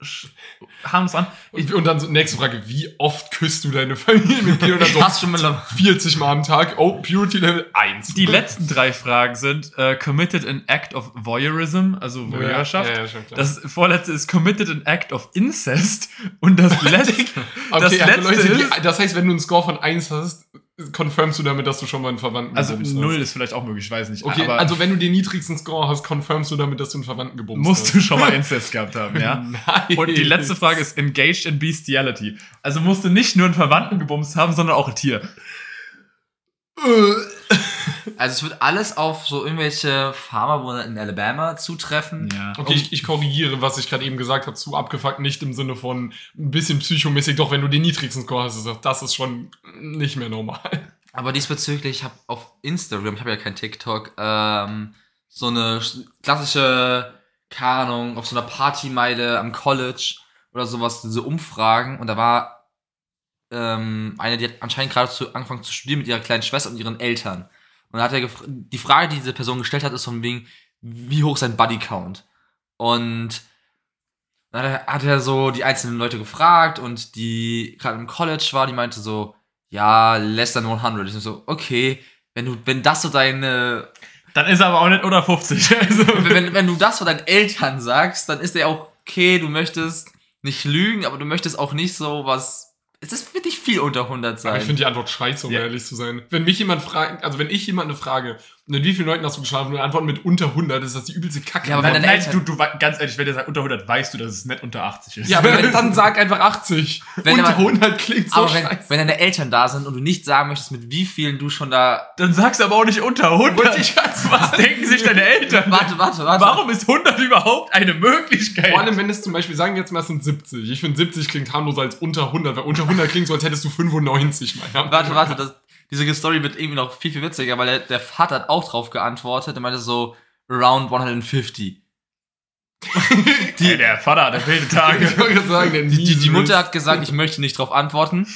harmlos an. Und, und dann so, nächste Frage, wie oft küsst du deine Familienmitglieder? Ich so hasse schon mal 40 Mal am Tag. Oh, Purity Level 1. Die letzten drei Fragen sind äh, committed an act of voyeurism, also Voyeurschaft. Ja, ja, schon klar. Das vorletzte ist committed an act of incest und das letzte, das Okay, also letzte Leute, ist, das heißt, wenn du einen Score von 1 hast, confirmst du damit, dass du schon mal einen Verwandten also gebumst null hast. ist vielleicht auch möglich, ich weiß nicht. Okay, aber also wenn du den niedrigsten Score hast, confirmst du damit, dass du einen Verwandten gebumst musst hast. du schon mal Incest gehabt haben, ja? Nein. Und die letzte Frage ist engaged in bestiality. Also musst du nicht nur einen Verwandten gebumst haben, sondern auch ein Tier. Also es wird alles auf so irgendwelche Farmer in Alabama zutreffen. Ja. Okay, ich, ich korrigiere, was ich gerade eben gesagt habe, zu abgefuckt, nicht im Sinne von ein bisschen psychomäßig, doch wenn du den niedrigsten Score hast, ist das- das ist schon nicht mehr normal. Aber diesbezüglich, ich habe auf Instagram, ich habe ja kein TikTok, ähm, so eine sch- klassische, keine Ahnung, auf so einer Partymeile am College oder sowas, diese Umfragen. Und da war ähm, eine, die hat anscheinend gerade zu, angefangen zu studieren mit ihrer kleinen Schwester und ihren Eltern. Und hat er die Frage, die diese Person gestellt hat, ist von wegen, wie hoch ist sein Buddy-Count? Und dann hat er, hat er so die einzelnen Leute gefragt und die gerade im College war, die meinte so, ja, less than 100. Ich so, okay, wenn du, wenn das so deine, Dann ist er aber auch nicht unter 50. Also, wenn, wenn du das so deinen Eltern sagst, dann ist ja auch okay, du möchtest nicht lügen, aber du möchtest auch nicht so was, es ist für dich viel unter 100 Aber sein. ich finde die Antwort scheiße, um Ja. ehrlich zu sein. Wenn mich jemand fragt, also wenn ich jemanden frage, mit wie vielen Leuten hast du geschlafen und antworten mit unter 100, ist das die übelste Kacke. Ja, aber deine nein, Eltern- du, du, ganz ehrlich, wenn der sagt unter 100, weißt du, dass es nicht unter 80 ist. ja, aber wenn, dann sag einfach 80. Wenn unter aber- 100 klingt so aber wenn, scheiße. wenn deine Eltern da sind und du nicht sagen möchtest, mit wie vielen du schon da, Dann sagst du aber auch nicht unter 100. Wollte ich grad. Was denken sich deine Eltern? warte, warte, warte. Warum ist 100 überhaupt eine Möglichkeit? Vor allem, wenn es zum Beispiel, sagen wir jetzt mal, es sind 70. Ich finde 70 klingt harmloser als unter 100, weil unter 100 klingt so, als hättest du 95 mal. Warte, warte, das, diese Story wird irgendwie noch viel, viel witziger, weil der, der Vater hat auch drauf geantwortet. Er meinte so, around 150. die, der Vater hatte wilde Tage. sagen, Die, die, die Mutter hat gesagt, ich möchte nicht drauf antworten.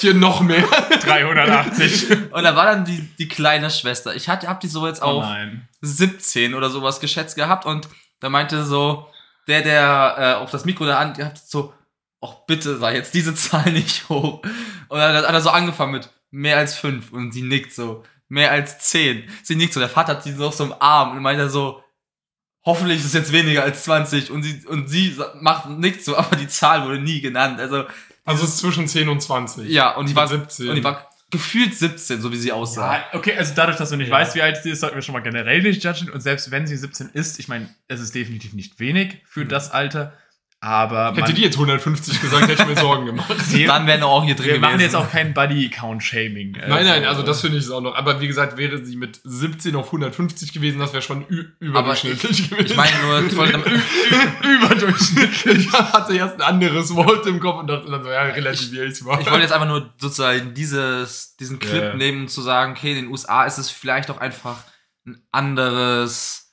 hier noch mehr. 380. Und da war dann die, die kleine Schwester. Ich hatte, hab die so jetzt Oh auf nein. 17 oder sowas geschätzt gehabt und da meinte so, der, der äh, auf das Mikro da an, der hat so, ach bitte sei jetzt diese Zahl nicht hoch. Und dann hat er so angefangen mit mehr als 5 und sie nickt so, mehr als 10. Sie nickt so, der Vater hat sie so auf so im Arm und meinte so, hoffentlich ist es jetzt weniger als 20 und sie, und sie macht nickt so, aber die Zahl wurde nie genannt. Also, Also es ist zwischen 10 und 20. ja, und die war, 17. und die war gefühlt 17, so wie sie aussah. Ja, okay, also dadurch, dass du nicht Ja. weißt, wie alt sie ist, sollten wir schon mal generell nicht judgen. Und selbst wenn sie 17 ist, ich meine, es ist definitiv nicht wenig für das Alter. Aber Hätte man, die jetzt 150 gesagt, hätte ich mir Sorgen gemacht. Dann wäre auch hier drin wir machen gewesen. jetzt auch kein Body-Count-Shaming. Nein, nein, also das finde ich auch noch. Aber wie gesagt, wäre sie mit 17 auf 150 gewesen, das wäre schon überdurchschnittlich gewesen. Ich meine nur, ich wollte damit, überdurchschnittlich. Ich hatte erst ein anderes Wort im Kopf und dachte dann so, ja, relativiere ich mal. Ich wollte jetzt einfach nur sozusagen dieses, diesen Clip Ja. nehmen, um zu sagen, okay, in den USA ist es vielleicht auch einfach ein anderes.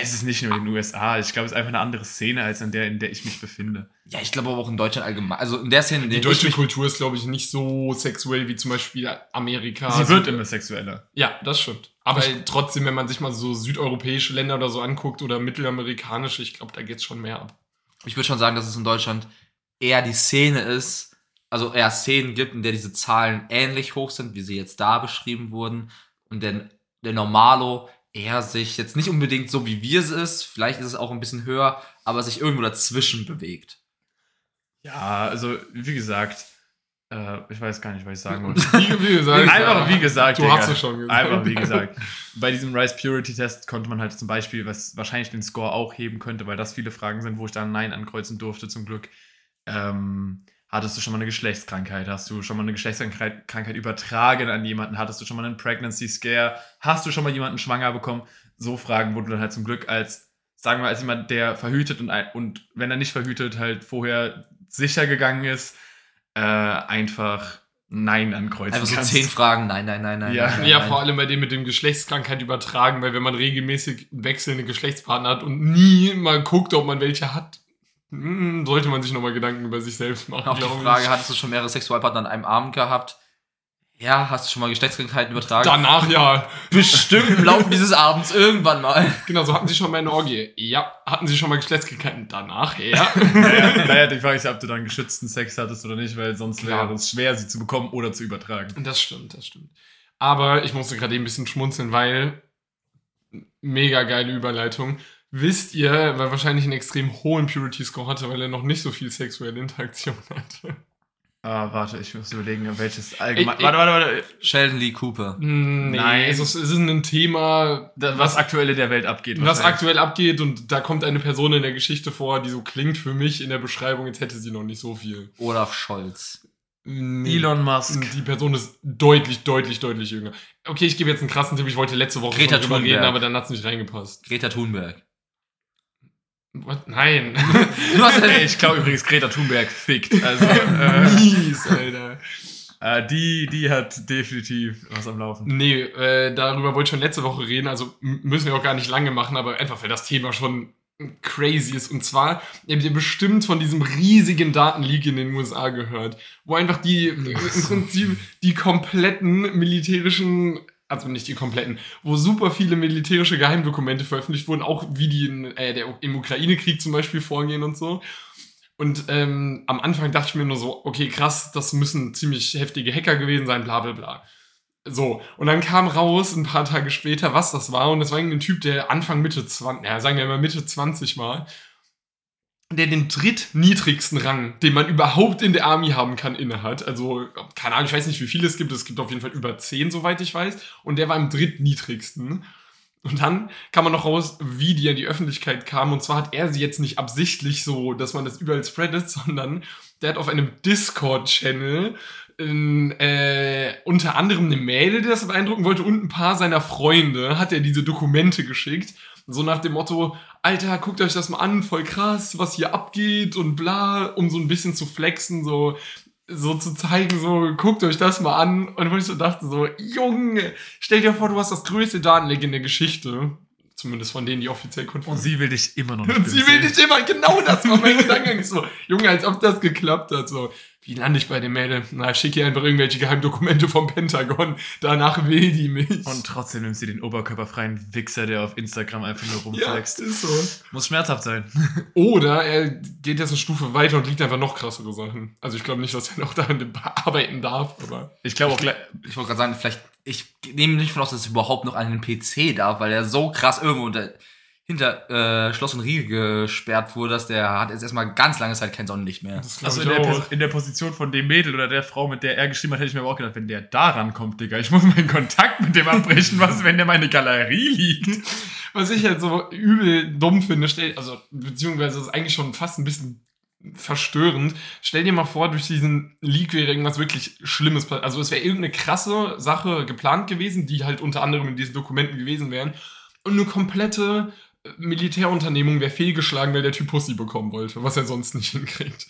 Es ist nicht nur in den USA. Ich glaube, es ist einfach eine andere Szene als in der, in der ich mich befinde. Ja, ich glaube aber auch in Deutschland allgemein. Also in der Szene, in Die der ich deutsche Kultur ist, glaube ich, nicht so sexuell wie zum Beispiel Amerika. Sie wird immer sexueller. Ja, das stimmt. Aber trotzdem, wenn man sich mal so südeuropäische Länder oder so anguckt oder mittelamerikanische, ich glaube, da geht's schon mehr ab. ich würde schon sagen, dass es in Deutschland eher die Szene ist, also eher Szenen gibt, in der diese Zahlen ähnlich hoch sind, wie sie jetzt da beschrieben wurden. Und der, der Normalo eher sich jetzt nicht unbedingt so wie wir es ist, vielleicht ist es auch ein bisschen höher, aber sich irgendwo dazwischen bewegt. Ja, also wie gesagt, äh, ich weiß gar nicht, was ich sagen wollte. Wie, wie gesagt, Einfach wie gesagt, Du Digga. hast es schon gesagt. Einfach wie gesagt. Bei diesem Rice Purity Test konnte man halt zum Beispiel, was wahrscheinlich den Score auch heben könnte, weil das viele Fragen sind, wo ich dann Nein ankreuzen durfte, zum Glück. Ähm, hattest du schon mal eine Geschlechtskrankheit? Hast du schon mal eine Geschlechtskrankheit Krankheit übertragen an jemanden? Hattest du schon mal einen Pregnancy Scare? Hast du schon mal jemanden schwanger bekommen? So Fragen, wo du dann halt zum Glück als, sagen wir, als jemand, der verhütet und, und wenn er nicht verhütet, halt vorher sicher gegangen ist, äh, einfach Nein ankreuzen Einfach so kannst. zehn Fragen, nein, nein, nein, nein. Ja. nein, nein, Ja, nein. vor allem bei dem mit dem Geschlechtskrankheit übertragen, weil wenn man regelmäßig wechselnde Geschlechtspartner hat und nie mal guckt, ob man welche hat, sollte man sich nochmal Gedanken über sich selbst machen. Auch die glaub ich. Frage, hattest du schon mehrere Sexualpartner an einem Abend gehabt? Ja, hast du schon mal Geschlechtskrankheiten übertragen? Danach ja. Bestimmt im Laufe dieses Abends irgendwann mal. Genau, so hatten sie schon mal eine Orgie. Ja. Hatten sie schon mal Geschlechtskrankheiten? Danach ja. naja, naja, die Frage ist ja, ob du dann geschützten Sex hattest oder nicht, weil sonst Klar. wäre es schwer, sie zu bekommen oder zu übertragen. Das stimmt, das stimmt. Aber ich musste gerade eben ein bisschen schmunzeln, weil mega geile Überleitung. Wisst ihr, weil wahrscheinlich einen extrem hohen Purity Score hatte, weil er noch nicht so viel sexuelle Interaktion hatte. Ah, warte, ich muss überlegen, welches allgemein. Ich- warte, warte, warte. Sheldon Lee Cooper. Hm, Nee, Nein. Es ist, es ist ein Thema, Da- Was aktuell in der Welt abgeht. was aktuell abgeht und da kommt eine Person in der Geschichte vor, die so klingt für mich in der Beschreibung, jetzt hätte sie noch nicht so viel. Olaf Scholz. Nee. Elon Musk. Die Person ist deutlich, deutlich, deutlich jünger. Okay, ich gebe jetzt einen krassen Tipp. Ich wollte letzte Woche Greta schon drüber Thunberg. reden, aber dann hat es nicht reingepasst. Greta Thunberg. What? Nein. Du hast Ey, ich glaube übrigens, Greta Thunberg fickt. Also, äh, Mies, Alter. äh, die, die hat definitiv was am Laufen. Nee, äh, darüber wollte ich schon letzte Woche reden. Also müssen wir auch gar nicht lange machen, aber einfach, weil das Thema schon crazy ist. Und zwar, ihr habt ihr bestimmt von diesem riesigen Datenleak in den USA gehört, wo einfach die, im Prinzip die kompletten militärischen, also nicht die kompletten, wo super viele militärische Geheimdokumente veröffentlicht wurden, auch wie die in, äh, der, im Ukraine-Krieg zum Beispiel vorgehen und so. Und ähm, am Anfang dachte ich mir nur so, okay, krass, das müssen ziemlich heftige Hacker gewesen sein, bla bla bla. So, und dann kam raus, ein paar Tage später, was das war. Und das war irgendein Typ, der Anfang Mitte 20, ja, sagen wir mal Mitte 20 war, der den drittniedrigsten Rang, den man überhaupt in der Army haben kann, innehat. Also, keine Ahnung, ich weiß nicht, wie viele es gibt. Es gibt auf jeden Fall über 10, soweit ich weiß. Und der war im drittniedrigsten. Und dann kam man noch raus, wie die an die Öffentlichkeit kam. Und zwar hat er sie jetzt nicht absichtlich so, dass man das überall spreadet, sondern der hat auf einem Discord-Channel äh, unter anderem eine Mail, die das beeindrucken wollte, und ein paar seiner Freunde hat er diese Dokumente geschickt. So nach dem Motto, Alter, guckt euch das mal an, voll krass, was hier abgeht und bla, um so ein bisschen zu flexen, so, so zu zeigen, so, guckt euch das mal an. Und wo ich so dachte, so, Junge, stell dir vor, du hast das größte Datenleck in der Geschichte. Zumindest von denen, die offiziell Und konfirmiert sie will dich immer noch nicht und sie will nicht immer, genau das war mein Gedankengang. So, Junge, als ob das geklappt hat. So, wie lande ich bei dem Mädel? Na, schick ihr einfach irgendwelche Geheimdokumente vom Pentagon. Danach will die mich. Und trotzdem nimmt sie den oberkörperfreien Wichser, der auf Instagram einfach nur ja, rumflext. ist so. Muss schmerzhaft sein. Oder er geht jetzt eine Stufe weiter und liegt einfach noch krassere Sachen. Also ich glaube nicht, dass er noch daran arbeiten darf, aber. Ich glaube auch gleich. Ich wollte gerade sagen, vielleicht, ich nehme nicht von aus, dass er überhaupt noch an den PC darf, weil er so krass irgendwo unter, hinter äh, Schloss und Riegel gesperrt wurde, dass der hat jetzt erstmal ganz lange Zeit kein Sonnenlicht mehr. Also in der. Pers- in der Position von dem Mädel oder der Frau, mit der er geschrieben hat, hätte ich mir aber auch gedacht, wenn der da rankommt, Digga, ich muss meinen Kontakt mit dem abbrechen, was, wenn der meine Galerie liegt. Was ich halt so übel dumm finde, stell, also beziehungsweise das ist eigentlich schon fast ein bisschen verstörend. Stell dir mal vor, durch diesen Leak wäre irgendwas wirklich Schlimmes passiert. Also es wäre irgendeine krasse Sache geplant gewesen, die halt unter anderem in diesen Dokumenten gewesen wären. Und eine komplette äh, Militärunternehmung wäre fehlgeschlagen, weil der Typ Pussy bekommen wollte, was er sonst nicht hinkriegt.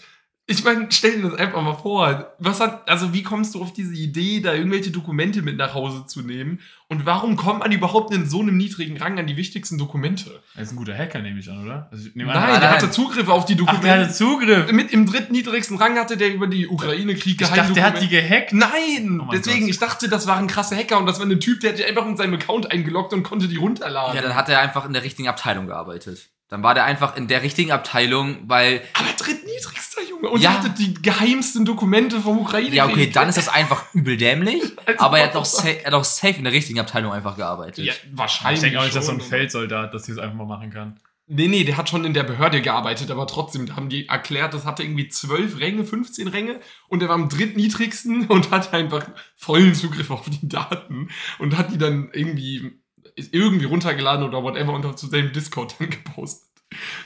Ich meine, stell dir das einfach mal vor. Was hat, also wie kommst du auf diese Idee, da irgendwelche Dokumente mit nach Hause zu nehmen? Und warum kommt man überhaupt in so einem niedrigen Rang an die wichtigsten Dokumente? Er ist ein guter Hacker, nehme ich an, oder? Also ich nehme Nein, an, der nein. hatte Zugriff auf die Ach, Dokumente. der hatte Zugriff. mit im drittniedrigsten Rang hatte der über die Ukraine-Krieg Ich dachte, der hat die gehackt. Nein! Oh deswegen, Gott. ich dachte, das war ein krasser Hacker und das war ein Typ, der hat sich einfach mit seinem Account eingeloggt und konnte die runterladen. Ja, dann hat er einfach in der richtigen Abteilung gearbeitet. Dann war der einfach in der richtigen Abteilung, weil. Aber drittniedrigster Junge. Und Ja. er hatte die geheimsten Dokumente vom Ukraine-Krieg. Ja, okay, dann ist das einfach übel dämlich. Also, aber er hat, what auch the sa er hat auch safe in der richtigen Abteilung einfach gearbeitet. Ja, Ich wahrscheinlich. denke auch nicht, dass so ein Feldsoldat das hier einfach mal machen kann. Nee, nee, der hat schon in der Behörde gearbeitet, aber trotzdem haben die erklärt, das hatte irgendwie 12 Ränge, 15 Ränge und er war am drittniedrigsten und hatte einfach vollen Zugriff auf die Daten und hat die dann irgendwie, irgendwie runtergeladen oder whatever und hat zu seinem Discord dann gepostet.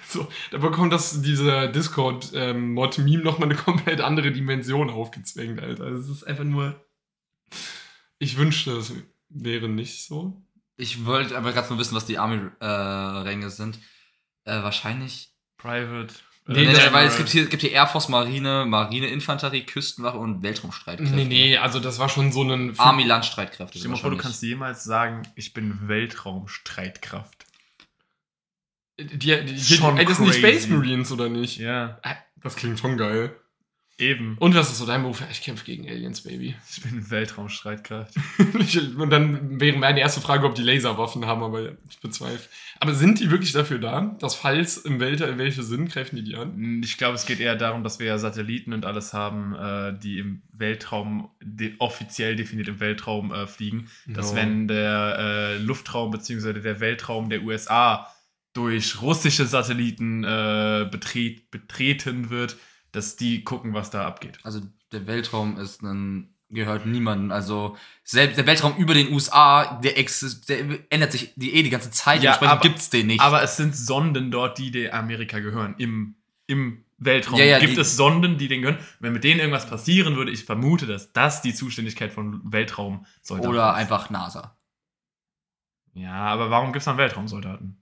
So, da bekommt das, dieser Discord-Mod-Meme nochmal eine komplett andere Dimension aufgezwängt, Alter. Also es ist einfach nur. Ich wünschte, es wäre nicht so. Ich wollte aber gerade nur wissen, was die Army-Ränge sind. Äh, wahrscheinlich. Private. Äh, Nee, Nee, das- weil es gibt hier, gibt hier Air Force, Marine, Marine-Infanterie, Küstenwache und Weltraumstreitkräfte. Nee, nee, also das war schon so ein. Army-Landstreitkräfte. Stell dir mal vor, du kannst jemals sagen, ich bin Weltraumstreitkraft. Die, die, die, Schon ey, das sind die. Space Marines, oder nicht? Ja, Das klingt schon geil. Eben. Und was ist so dein Beruf? Ich kämpfe gegen Aliens, Baby. Ich bin Weltraumstreitkraft. Und dann wäre meine erste Frage, ob die Laserwaffen haben, aber ich bezweifle. Aber sind die wirklich dafür da, dass falls im Weltall welche sind, greifen die die an? Ich glaube, es geht eher darum, dass wir ja Satelliten und alles haben, äh, die im Weltraum, offiziell definiert im Weltraum äh, fliegen. Dass No. wenn der äh, Luftraum bzw. der Weltraum der USA durch russische Satelliten betret betreten wird, dass die gucken, was da abgeht. Also der Weltraum ist ein gehört niemandem. Also selbst der Weltraum über den USA, der, exist der ändert sich die eh die ganze Zeit. Ja, Dementsprechend aber- gibt's den nicht. Aber es sind Sonden dort, die der Amerika gehören. Im, im Weltraum Ja, ja, gibt die- es Sonden, die denen gehören. Wenn mit denen irgendwas passieren würde, ich vermute, dass das die Zuständigkeit von Weltraumsoldaten Oder ist. einfach NASA. Ja, aber warum gibt es dann Weltraumsoldaten?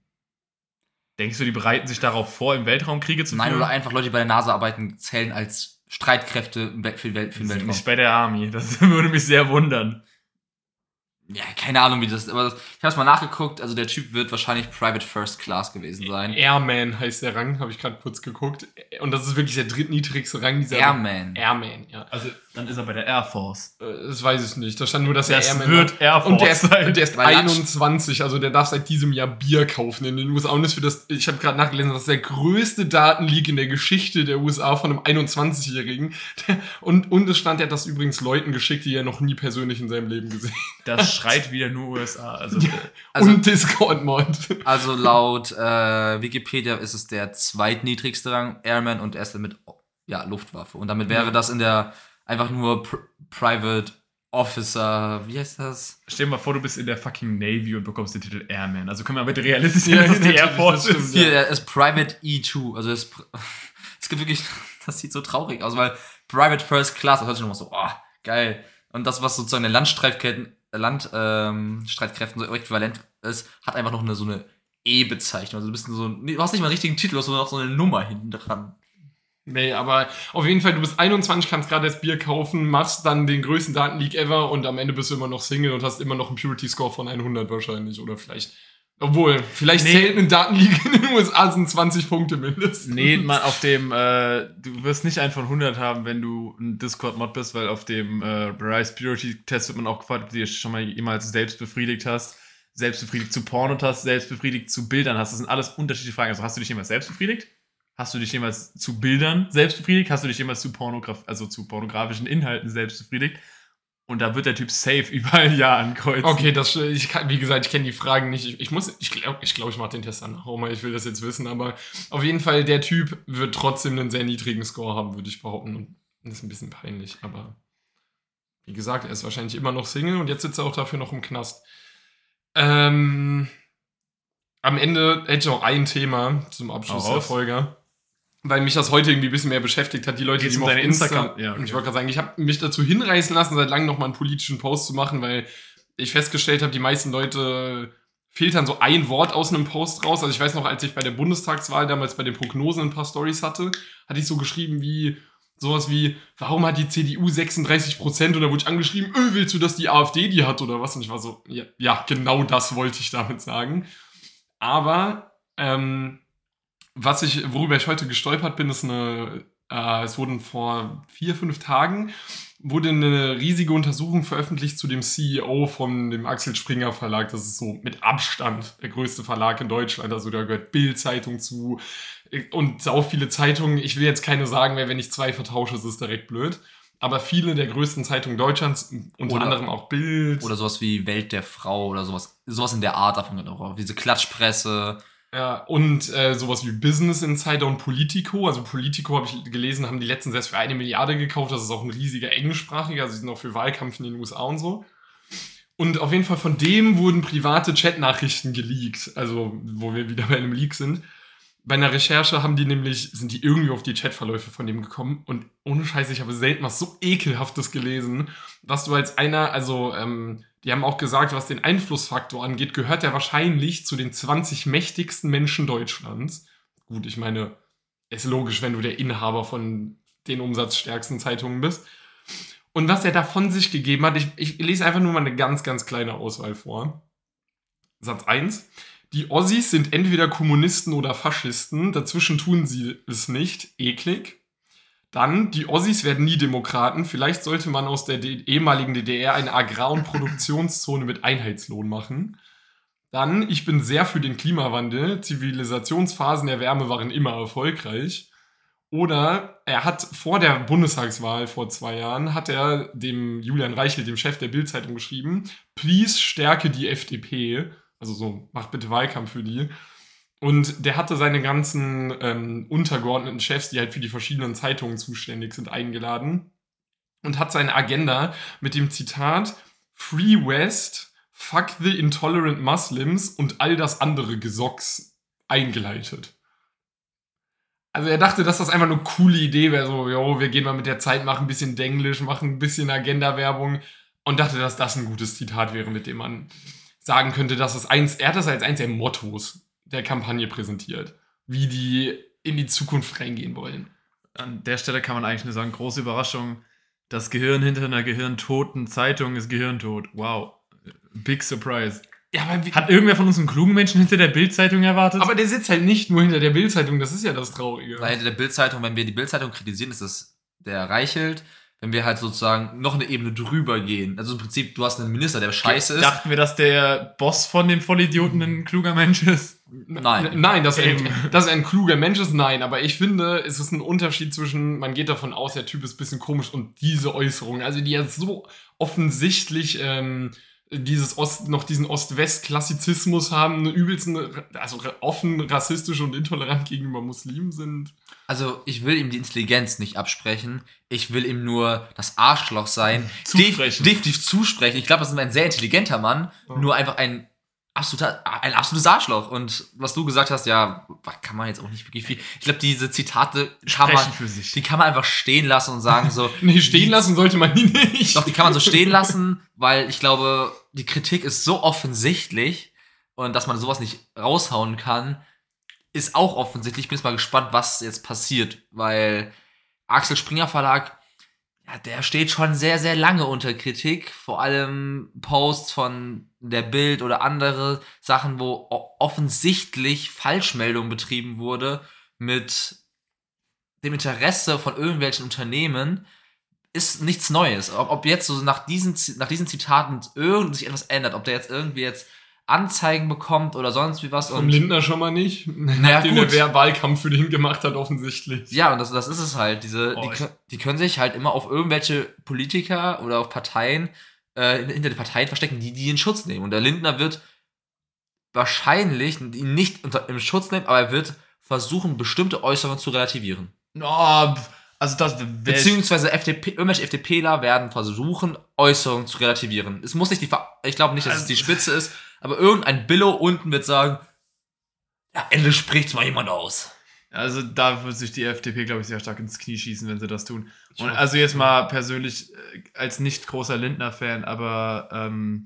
Denkst du, die bereiten sich darauf vor, im Weltraum Kriege zu Nein, führen? oder einfach Leute, die bei der NASA arbeiten, zählen als Streitkräfte im Wel- für den, Welt für den Weltraum. nicht bei der Army. Das würde mich sehr wundern. Ja, keine Ahnung, wie das ist. Aber das, ich habe es mal nachgeguckt. Also der Typ wird wahrscheinlich Private First Class gewesen sein. Airman heißt der Rang, habe ich gerade kurz geguckt. Und das ist wirklich der drittniedrigste Rang dieser. Airman. Airman, ja. Also, dann ist er bei der Air Force. Äh, Das weiß ich nicht. Da stand nur, dass er Das Airman wird Air Force Und der ist, sein. der ist Weil Lunch- 21, also der darf seit diesem Jahr Bier kaufen in den USA. Und ist für das, ich habe gerade nachgelesen, das ist der größte Datenleak in der Geschichte der USA von einem 21-Jährigen. Und, und es stand, er hat das übrigens Leuten geschickt, die er noch nie persönlich in seinem Leben gesehen Das schreit wieder nur USA. Also, Ja. Also- und Discord-Mod. Also laut äh, Wikipedia ist es der zweitniedrigste Rang, Airman, und erst mit ja, Luftwaffe. Und damit wäre Ja. das in der einfach nur Pr Private Officer, wie heißt das? stell dir mal vor, du bist in der fucking Navy und bekommst den Titel Airman. Also können wir bitte realistisch Ja, dass die Air Force ist. Hier, er ist Private E2. Also es, es gibt wirklich, das sieht so traurig aus, weil Private First Class, das hört sich nochmal so, oh, geil. Und das, was sozusagen den Landstreitkräften, Land, ähm, so äquivalent ist, hat einfach noch eine so eine E-Bezeichnung. Also du bist so, du hast nicht mal einen richtigen Titel, du hast nur noch so eine Nummer hinten dran. Nee, aber auf jeden Fall, du bist 21, kannst gerade das Bier kaufen, machst dann den größten Datenleak ever und am Ende bist du immer noch Single und hast immer noch einen Purity Score von 100 wahrscheinlich. Oder vielleicht. Obwohl, vielleicht Nee. zählt ein Datenleak in den USA sind 20 Punkte mindestens. Nee, man, auf dem, äh, du wirst nicht einen von 100 haben, wenn du ein Discord-Mod bist, weil auf dem äh, Rise Purity Test wird man auch gefragt, ob du dich schon mal jemals selbst befriedigt hast, selbst befriedigt zu Porno hast, selbst befriedigt zu Bildern hast. Das sind alles unterschiedliche Fragen. Also hast du dich jemals selbst befriedigt? Hast du dich jemals zu Bildern selbst befriedigt? Hast du dich jemals zu Pornograf also zu pornografischen Inhalten selbst befriedigt? Und da wird der Typ safe überall Ja ankreuzen. Okay, das, ich kann, wie gesagt, ich kenne die Fragen nicht. Ich, ich muss, ich glaube, ich, glaub, ich mache den Test danach auch mal. Ich will das jetzt wissen, aber auf jeden Fall, der Typ wird trotzdem einen sehr niedrigen Score haben, würde ich behaupten. Und das ist ein bisschen peinlich, aber wie gesagt, er ist wahrscheinlich immer noch Single und jetzt sitzt er auch dafür noch im Knast. Ähm, am Ende hätte ich auch ein Thema zum Abschluss der. Folge. Weil mich das heute irgendwie ein bisschen mehr beschäftigt hat, die Leute, Geht's die um deine Insta Instagram- Ja, okay. Ich wollte gerade sagen, ich habe mich dazu hinreißen lassen, seit langem noch mal einen politischen Post zu machen, weil ich festgestellt habe, die meisten Leute filtern so ein Wort aus einem Post raus. Also ich weiß noch, als ich bei der Bundestagswahl damals bei den Prognosen ein paar Stories hatte, hatte ich so geschrieben wie Sowas wie, warum hat die CDU 36 Prozent? Oder wurde ich angeschrieben, öh, willst du, dass die AfD die hat oder was? Und ich war so, ja, ja genau das wollte ich damit sagen. Aber ähm, was ich, worüber ich heute gestolpert bin, ist eine, äh, es wurden vor vier, fünf Tagen wurde eine riesige Untersuchung veröffentlicht zu dem CEO von dem Axel Springer Verlag. Das ist so mit Abstand der größte Verlag in Deutschland. Also da gehört Bild-Zeitung zu und auch viele Zeitungen. Ich will jetzt keine sagen, weil wenn ich zwei vertausche, ist es direkt blöd. Aber viele der größten Zeitungen Deutschlands, unter Oder- anderem auch Bild. Oder sowas wie Welt der Frau oder sowas. Sowas in der Art davon auch. Diese Klatschpresse. Ja, und äh, sowas wie Business Insider und Politico. Also Politico habe ich gelesen, haben die letzten selbst für eine Milliarde gekauft. Das ist auch ein riesiger englischsprachiger, also die sind auch für Wahlkampf in den USA und so. Und auf jeden Fall von dem wurden private Chatnachrichten geleakt. Also, wo wir wieder bei einem Leak sind. Bei einer Recherche haben die nämlich, sind die irgendwie auf die Chatverläufe von dem gekommen und ohne Scheiße, ich habe selten was so ekelhaftes gelesen, was du als einer, also ähm, die haben auch gesagt, was den Einflussfaktor angeht, gehört er wahrscheinlich zu den 20 mächtigsten Menschen Deutschlands. Gut, ich meine, ist logisch, wenn du der Inhaber von den umsatzstärksten Zeitungen bist. Und was er da von sich gegeben hat, ich, ich lese einfach nur mal eine ganz, ganz kleine Auswahl vor. Satz 1. Die Ossis sind entweder Kommunisten oder Faschisten, dazwischen tun sie es nicht, eklig. Dann, die Ossis werden nie Demokraten, vielleicht sollte man aus der D ehemaligen DDR eine Agrar- und Produktionszone mit Einheitslohn machen. Dann, ich bin sehr für den Klimawandel, Zivilisationsphasen der Wärme waren immer erfolgreich. Oder er hat vor der Bundestagswahl vor zwei Jahren, hat er dem Julian Reichelt, dem Chef der Bildzeitung, geschrieben, please stärke die FDP. Also so, macht bitte Wahlkampf für die. Und der hatte seine ganzen ähm, untergeordneten Chefs, die halt für die verschiedenen Zeitungen zuständig sind, eingeladen und hat seine Agenda mit dem Zitat Free West, Fuck the Intolerant Muslims und all das andere Gesocks eingeleitet. Also er dachte, dass das einfach eine coole Idee wäre, so, jo, wir gehen mal mit der Zeit, machen ein bisschen Denglisch, machen ein bisschen Agenda-Werbung und dachte, dass das ein gutes Zitat wäre, mit dem man sagen könnte, dass es eins, er hat das als eins der Mottos der Kampagne präsentiert, wie die in die Zukunft reingehen wollen. An der Stelle kann man eigentlich nur sagen, große Überraschung. Das Gehirn hinter einer gehirntoten Zeitung ist gehirntot. Wow. Big surprise. Ja, aber, wie, Hat irgendwer von uns einen klugen Menschen hinter der Bildzeitung erwartet? aber der sitzt halt nicht nur hinter der Bildzeitung, das ist ja das Traurige. Weil hinter der Bildzeitung, wenn wir die Bildzeitung kritisieren, ist es der Reichelt. Wenn wir halt sozusagen noch eine Ebene drüber gehen. Also im Prinzip, du hast einen Minister, der scheiße ist. Dachten wir, dass der Boss von den Vollidioten ein kluger Mensch ist? Nein. N- Nein, dass er, Eben. dass er ein kluger Mensch ist, nein. Aber ich finde, es ist ein Unterschied zwischen, man geht davon aus, der Typ ist ein bisschen komisch und diese Äußerung, also die ja so offensichtlich ähm, dieses Ost, noch diesen Ost-West-Klassizismus haben, einen übelsten, also offen rassistisch und intolerant gegenüber Muslimen sind. Also ich will ihm die Intelligenz nicht absprechen. Ich will ihm nur das Arschloch sein. Zusprechen. Def definitiv zusprechen. Ich glaube, das ist ein sehr intelligenter Mann. Ja. Nur einfach ein absoluter, ein absolutes Arschloch. Und was du gesagt hast, ja, kann man jetzt auch nicht wirklich viel. Ich glaube, diese Zitate kann man, die kann man einfach stehen lassen und sagen so. Nee, stehen wie- lassen sollte man die nicht. Doch, die kann man so stehen lassen, weil ich glaube, die Kritik ist so offensichtlich und dass man sowas nicht raushauen kann, ist auch offensichtlich. Ich bin jetzt mal gespannt, was jetzt passiert, weil Axel Springer Verlag, ja, der steht schon sehr, sehr lange unter Kritik. Vor allem Posts von der Bild oder andere Sachen, wo offensichtlich Falschmeldung betrieben wurde mit dem Interesse von irgendwelchen Unternehmen ist nichts Neues. Ob, ob jetzt so nach diesen, nach diesen Zitaten irgend sich etwas ändert, ob der jetzt irgendwie jetzt Anzeigen bekommt oder sonst wie was. Vom Und, Lindner schon mal nicht. Naja, Nachdem gut. der Wahlkampf für den gemacht hat, offensichtlich. ja, und das, das ist es halt. Diese, Oh, die, die können sich halt immer auf irgendwelche Politiker oder auf Parteien, äh, hinter den Parteien verstecken, die die in Schutz nehmen. Und der Lindner wird wahrscheinlich ihn nicht unter, im Schutz nehmen, aber er wird versuchen, bestimmte Äußerungen zu relativieren. Oh, also das Beziehungsweise FDP, irgendwelche FDPler werden versuchen, Äußerungen zu relativieren. Es muss nicht die, Ver ich glaube nicht, dass es Also- die Spitze ist, aber irgendein Billo unten wird sagen, ja, endlich spricht's mal jemand aus. Also da wird sich die FDP, glaube ich, sehr stark ins Knie schießen, wenn sie das tun. Und also jetzt mal persönlich äh, als nicht großer Lindner-Fan, aber ähm,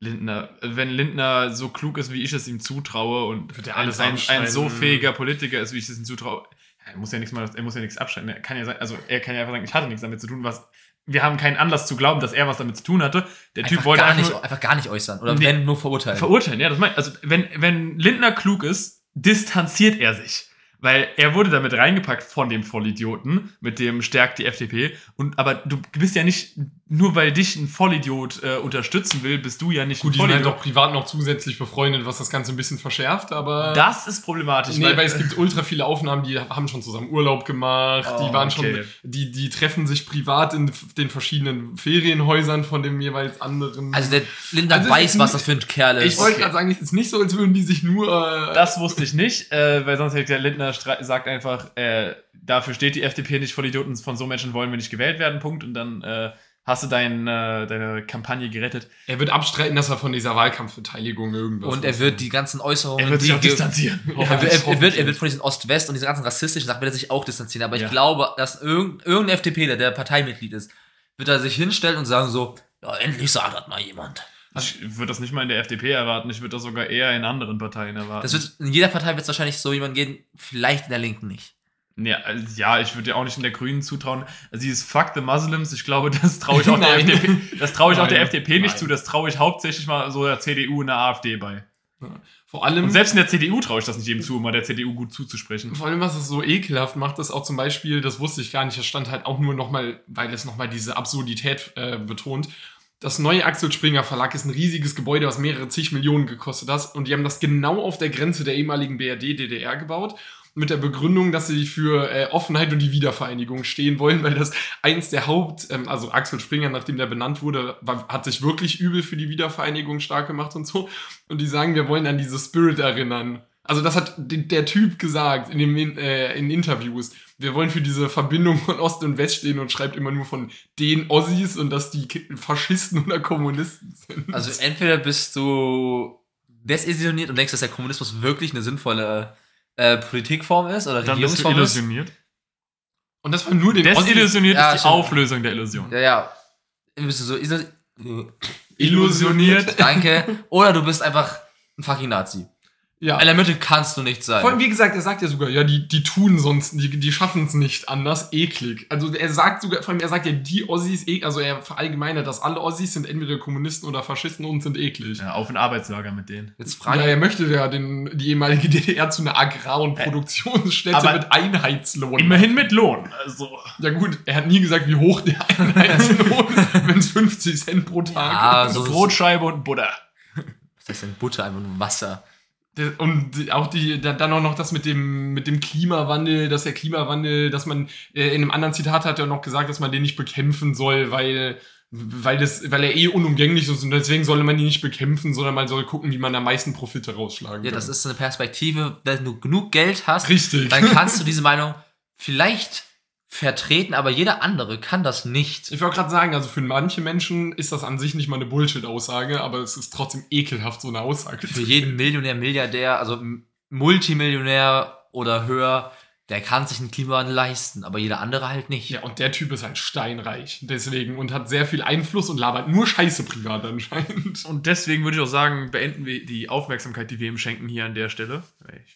Lindner, wenn Lindner so klug ist, wie ich es ihm zutraue und ein, alles ein, ein so fähiger Politiker ist, wie ich es ihm zutraue, er muss ja nichts mal, er muss ja nichts abschalten. Er kann ja sagen, also er kann ja einfach sagen, ich hatte nichts damit zu tun, was. Wir haben keinen Anlass zu glauben, dass er was damit zu tun hatte. Der Typ einfach, wollte gar einfach nicht, einfach gar nicht äußern. Oder Nee. wenn, nur verurteilen. verurteilen. Ja, das meine ich. Also, wenn, wenn Lindner klug ist, distanziert er sich. Weil er wurde damit reingepackt von dem Vollidioten, mit dem stärkt die FDP. Und aber du bist ja nicht, nur weil dich ein Vollidiot äh, unterstützen will, bist du ja nicht Gut, ein die sind halt Vollidiot. auch privat noch zusätzlich befreundet, was das Ganze ein bisschen verschärft, aber. Das ist problematisch. Nee, weil es gibt ultra viele Aufnahmen, die haben schon zusammen Urlaub gemacht, Oh, die waren okay. schon, die, die treffen sich privat in den verschiedenen Ferienhäusern von dem jeweils anderen. Also der Linda Also weiß, was das für ein Kerl ist. ich wollte okay. gerade sagen, es ist nicht so, als würden die sich nur. Äh, Das wusste ich nicht, äh, weil sonst hätte der Lindner sagt einfach, äh, dafür steht die FDP nicht, Vollidioten von so Menschen wollen wir nicht gewählt werden, Punkt. Und dann äh, hast du dein, äh, deine Kampagne gerettet. er wird abstreiten, dass er von dieser Wahlkampfbeteiligung irgendwas. und er wird die ganzen Äußerungen. Er wird sich auch distanzieren. Er, Ja, wird- er, hoffe er, wird, er wird von diesen Ost-West und diesen ganzen rassistischen Sachen wird er sich auch distanzieren. Aber Ja. ich glaube, dass irgend, irgendein FDPler, der Parteimitglied ist, wird er sich hinstellen und sagen so, ja, endlich sagt das mal jemand. Ich würde das nicht mal in der FDP erwarten, ich würde das sogar eher in anderen Parteien erwarten. Das wird, in jeder Partei wird es wahrscheinlich so jemand gehen, vielleicht in der Linken nicht. Ja, also, ja, ich würde dir auch nicht in der Grünen zutrauen. Also dieses Fuck the Muslims, ich glaube, das traue ich auch der. FDP, das traue ich auch der. FDP nicht Nein. zu, das traue ich hauptsächlich mal so der CDU und der AfD bei. vor allem. Und selbst in der CDU traue ich das nicht jedem zu, um mal der CDU gut zuzusprechen. Vor allem, was es so ekelhaft macht, ist auch zum Beispiel, das wusste ich gar nicht, das stand halt auch nur nochmal, weil es nochmal diese Absurdität äh, betont. Das neue Axel Springer Verlag ist ein riesiges Gebäude, was mehrere zig Millionen gekostet hat. Und die haben das genau auf der Grenze der ehemaligen BRD-DDR gebaut. Mit der Begründung, dass sie für äh, Offenheit und die Wiedervereinigung stehen wollen, weil das eins der Haupt, ähm, also Axel Springer, nachdem der benannt wurde, war, hat sich wirklich übel für die Wiedervereinigung stark gemacht und so. Und die sagen, wir wollen an diese Spirit erinnern. Also das hat der Typ gesagt in, dem, äh, in Interviews. Wir wollen für diese Verbindung von Ost und West stehen und schreibt immer nur von den Ossis und dass die Faschisten oder Kommunisten sind. Also entweder bist du desillusioniert und denkst, dass der Kommunismus wirklich eine sinnvolle äh, Politikform ist oder Dann bist du Regierungsform ist. illusioniert. und das war nur den. Desillusioniert Ja, ist die stimmt. Auflösung der Illusion. Ja, ja. Bist du so illu- Illusioniert. Danke. Oder du bist einfach ein fucking Nazi. Ja. In der Mitte kannst du nicht sein. Vor allem, wie gesagt, er sagt ja sogar, ja, die, die tun sonst, die, die schaffen es nicht anders, eklig. Also er sagt sogar, vor allem, er sagt ja, die Ossis, ek- also er verallgemeinert, dass alle Ossis sind entweder Kommunisten oder Faschisten und sind eklig. Ja, auf ein Arbeitslager mit denen. Jetzt Ja, frage er möchte ja den, die ehemalige DDR zu einer Agrar- und Produktionsstätte aber mit Einheitslohn. Immerhin mit Lohn. Also, Ja gut, er hat nie gesagt, wie hoch der Einheitslohn, wenn es 50 Cent pro Tag Ja, ist. so- Brotscheibe und Butter. Was ist denn Butter? Einfach nur Wasser. Und auch die, da- dann auch noch das mit dem, mit dem Klimawandel, dass der Klimawandel, dass man, äh, in einem anderen Zitat hat er noch gesagt, dass man den nicht bekämpfen soll, weil, weil, das, weil er eh unumgänglich ist und deswegen solle man ihn nicht bekämpfen, sondern man soll gucken, wie man am meisten Profite rausschlagen Ja, kann. das ist eine Perspektive, wenn du genug Geld hast, Richtig. dann kannst du diese Meinung vielleicht vertreten, aber jeder andere kann das nicht. Ich wollte gerade sagen, also für manche Menschen ist das an sich nicht mal eine Bullshit-Aussage, aber es ist trotzdem ekelhaft, so eine Aussage. Für jeden Millionär, Milliardär, also Multimillionär oder höher, der kann sich einen Klimawandel leisten, aber jeder andere halt nicht. Ja, und der Typ ist halt steinreich, deswegen, und hat sehr viel Einfluss und labert nur Scheiße privat anscheinend. Und deswegen würde ich auch sagen, beenden wir die Aufmerksamkeit, die wir ihm schenken, hier an der Stelle.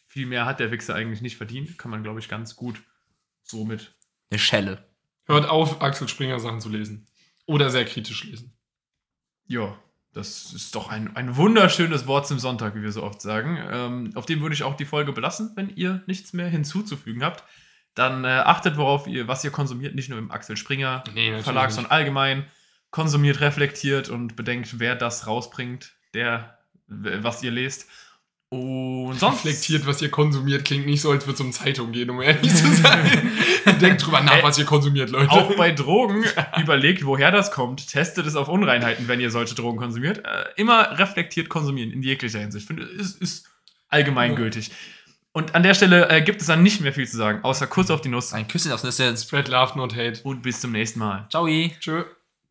Viel mehr hat der Wichser eigentlich nicht verdient. Kann man, glaube ich, ganz gut so mit. Eine Schelle. Hört auf, Axel Springer Sachen zu lesen. Oder sehr kritisch lesen. Ja, das ist doch ein, ein wunderschönes Wort zum Sonntag, wie wir so oft sagen. Ähm, auf dem würde ich auch die Folge belassen, wenn ihr nichts mehr hinzuzufügen habt. Dann äh, achtet, worauf ihr, was ihr konsumiert, nicht nur im Axel Springer Nee, Verlag, nicht. sondern allgemein. Konsumiert, reflektiert und bedenkt, wer das rausbringt, der, was ihr lest. Und sonst. Reflektiert, was ihr konsumiert, klingt nicht so, als würde es um Zeitung gehen, um ehrlich zu sein. Denkt drüber nach, Äh, was ihr konsumiert, Leute. Auch bei Drogen überlegt, woher das kommt. Testet es auf Unreinheiten, wenn ihr solche Drogen konsumiert. Äh, immer reflektiert konsumieren, in jeglicher Hinsicht. Ich finde, es ist allgemeingültig. Und an der Stelle äh, gibt es dann nicht mehr viel zu sagen, außer kurz auf die Nuss. Ein Küsschen aufs Nüsschen. Spread love, not hate. Und bis zum nächsten Mal. Ciao. Tschö.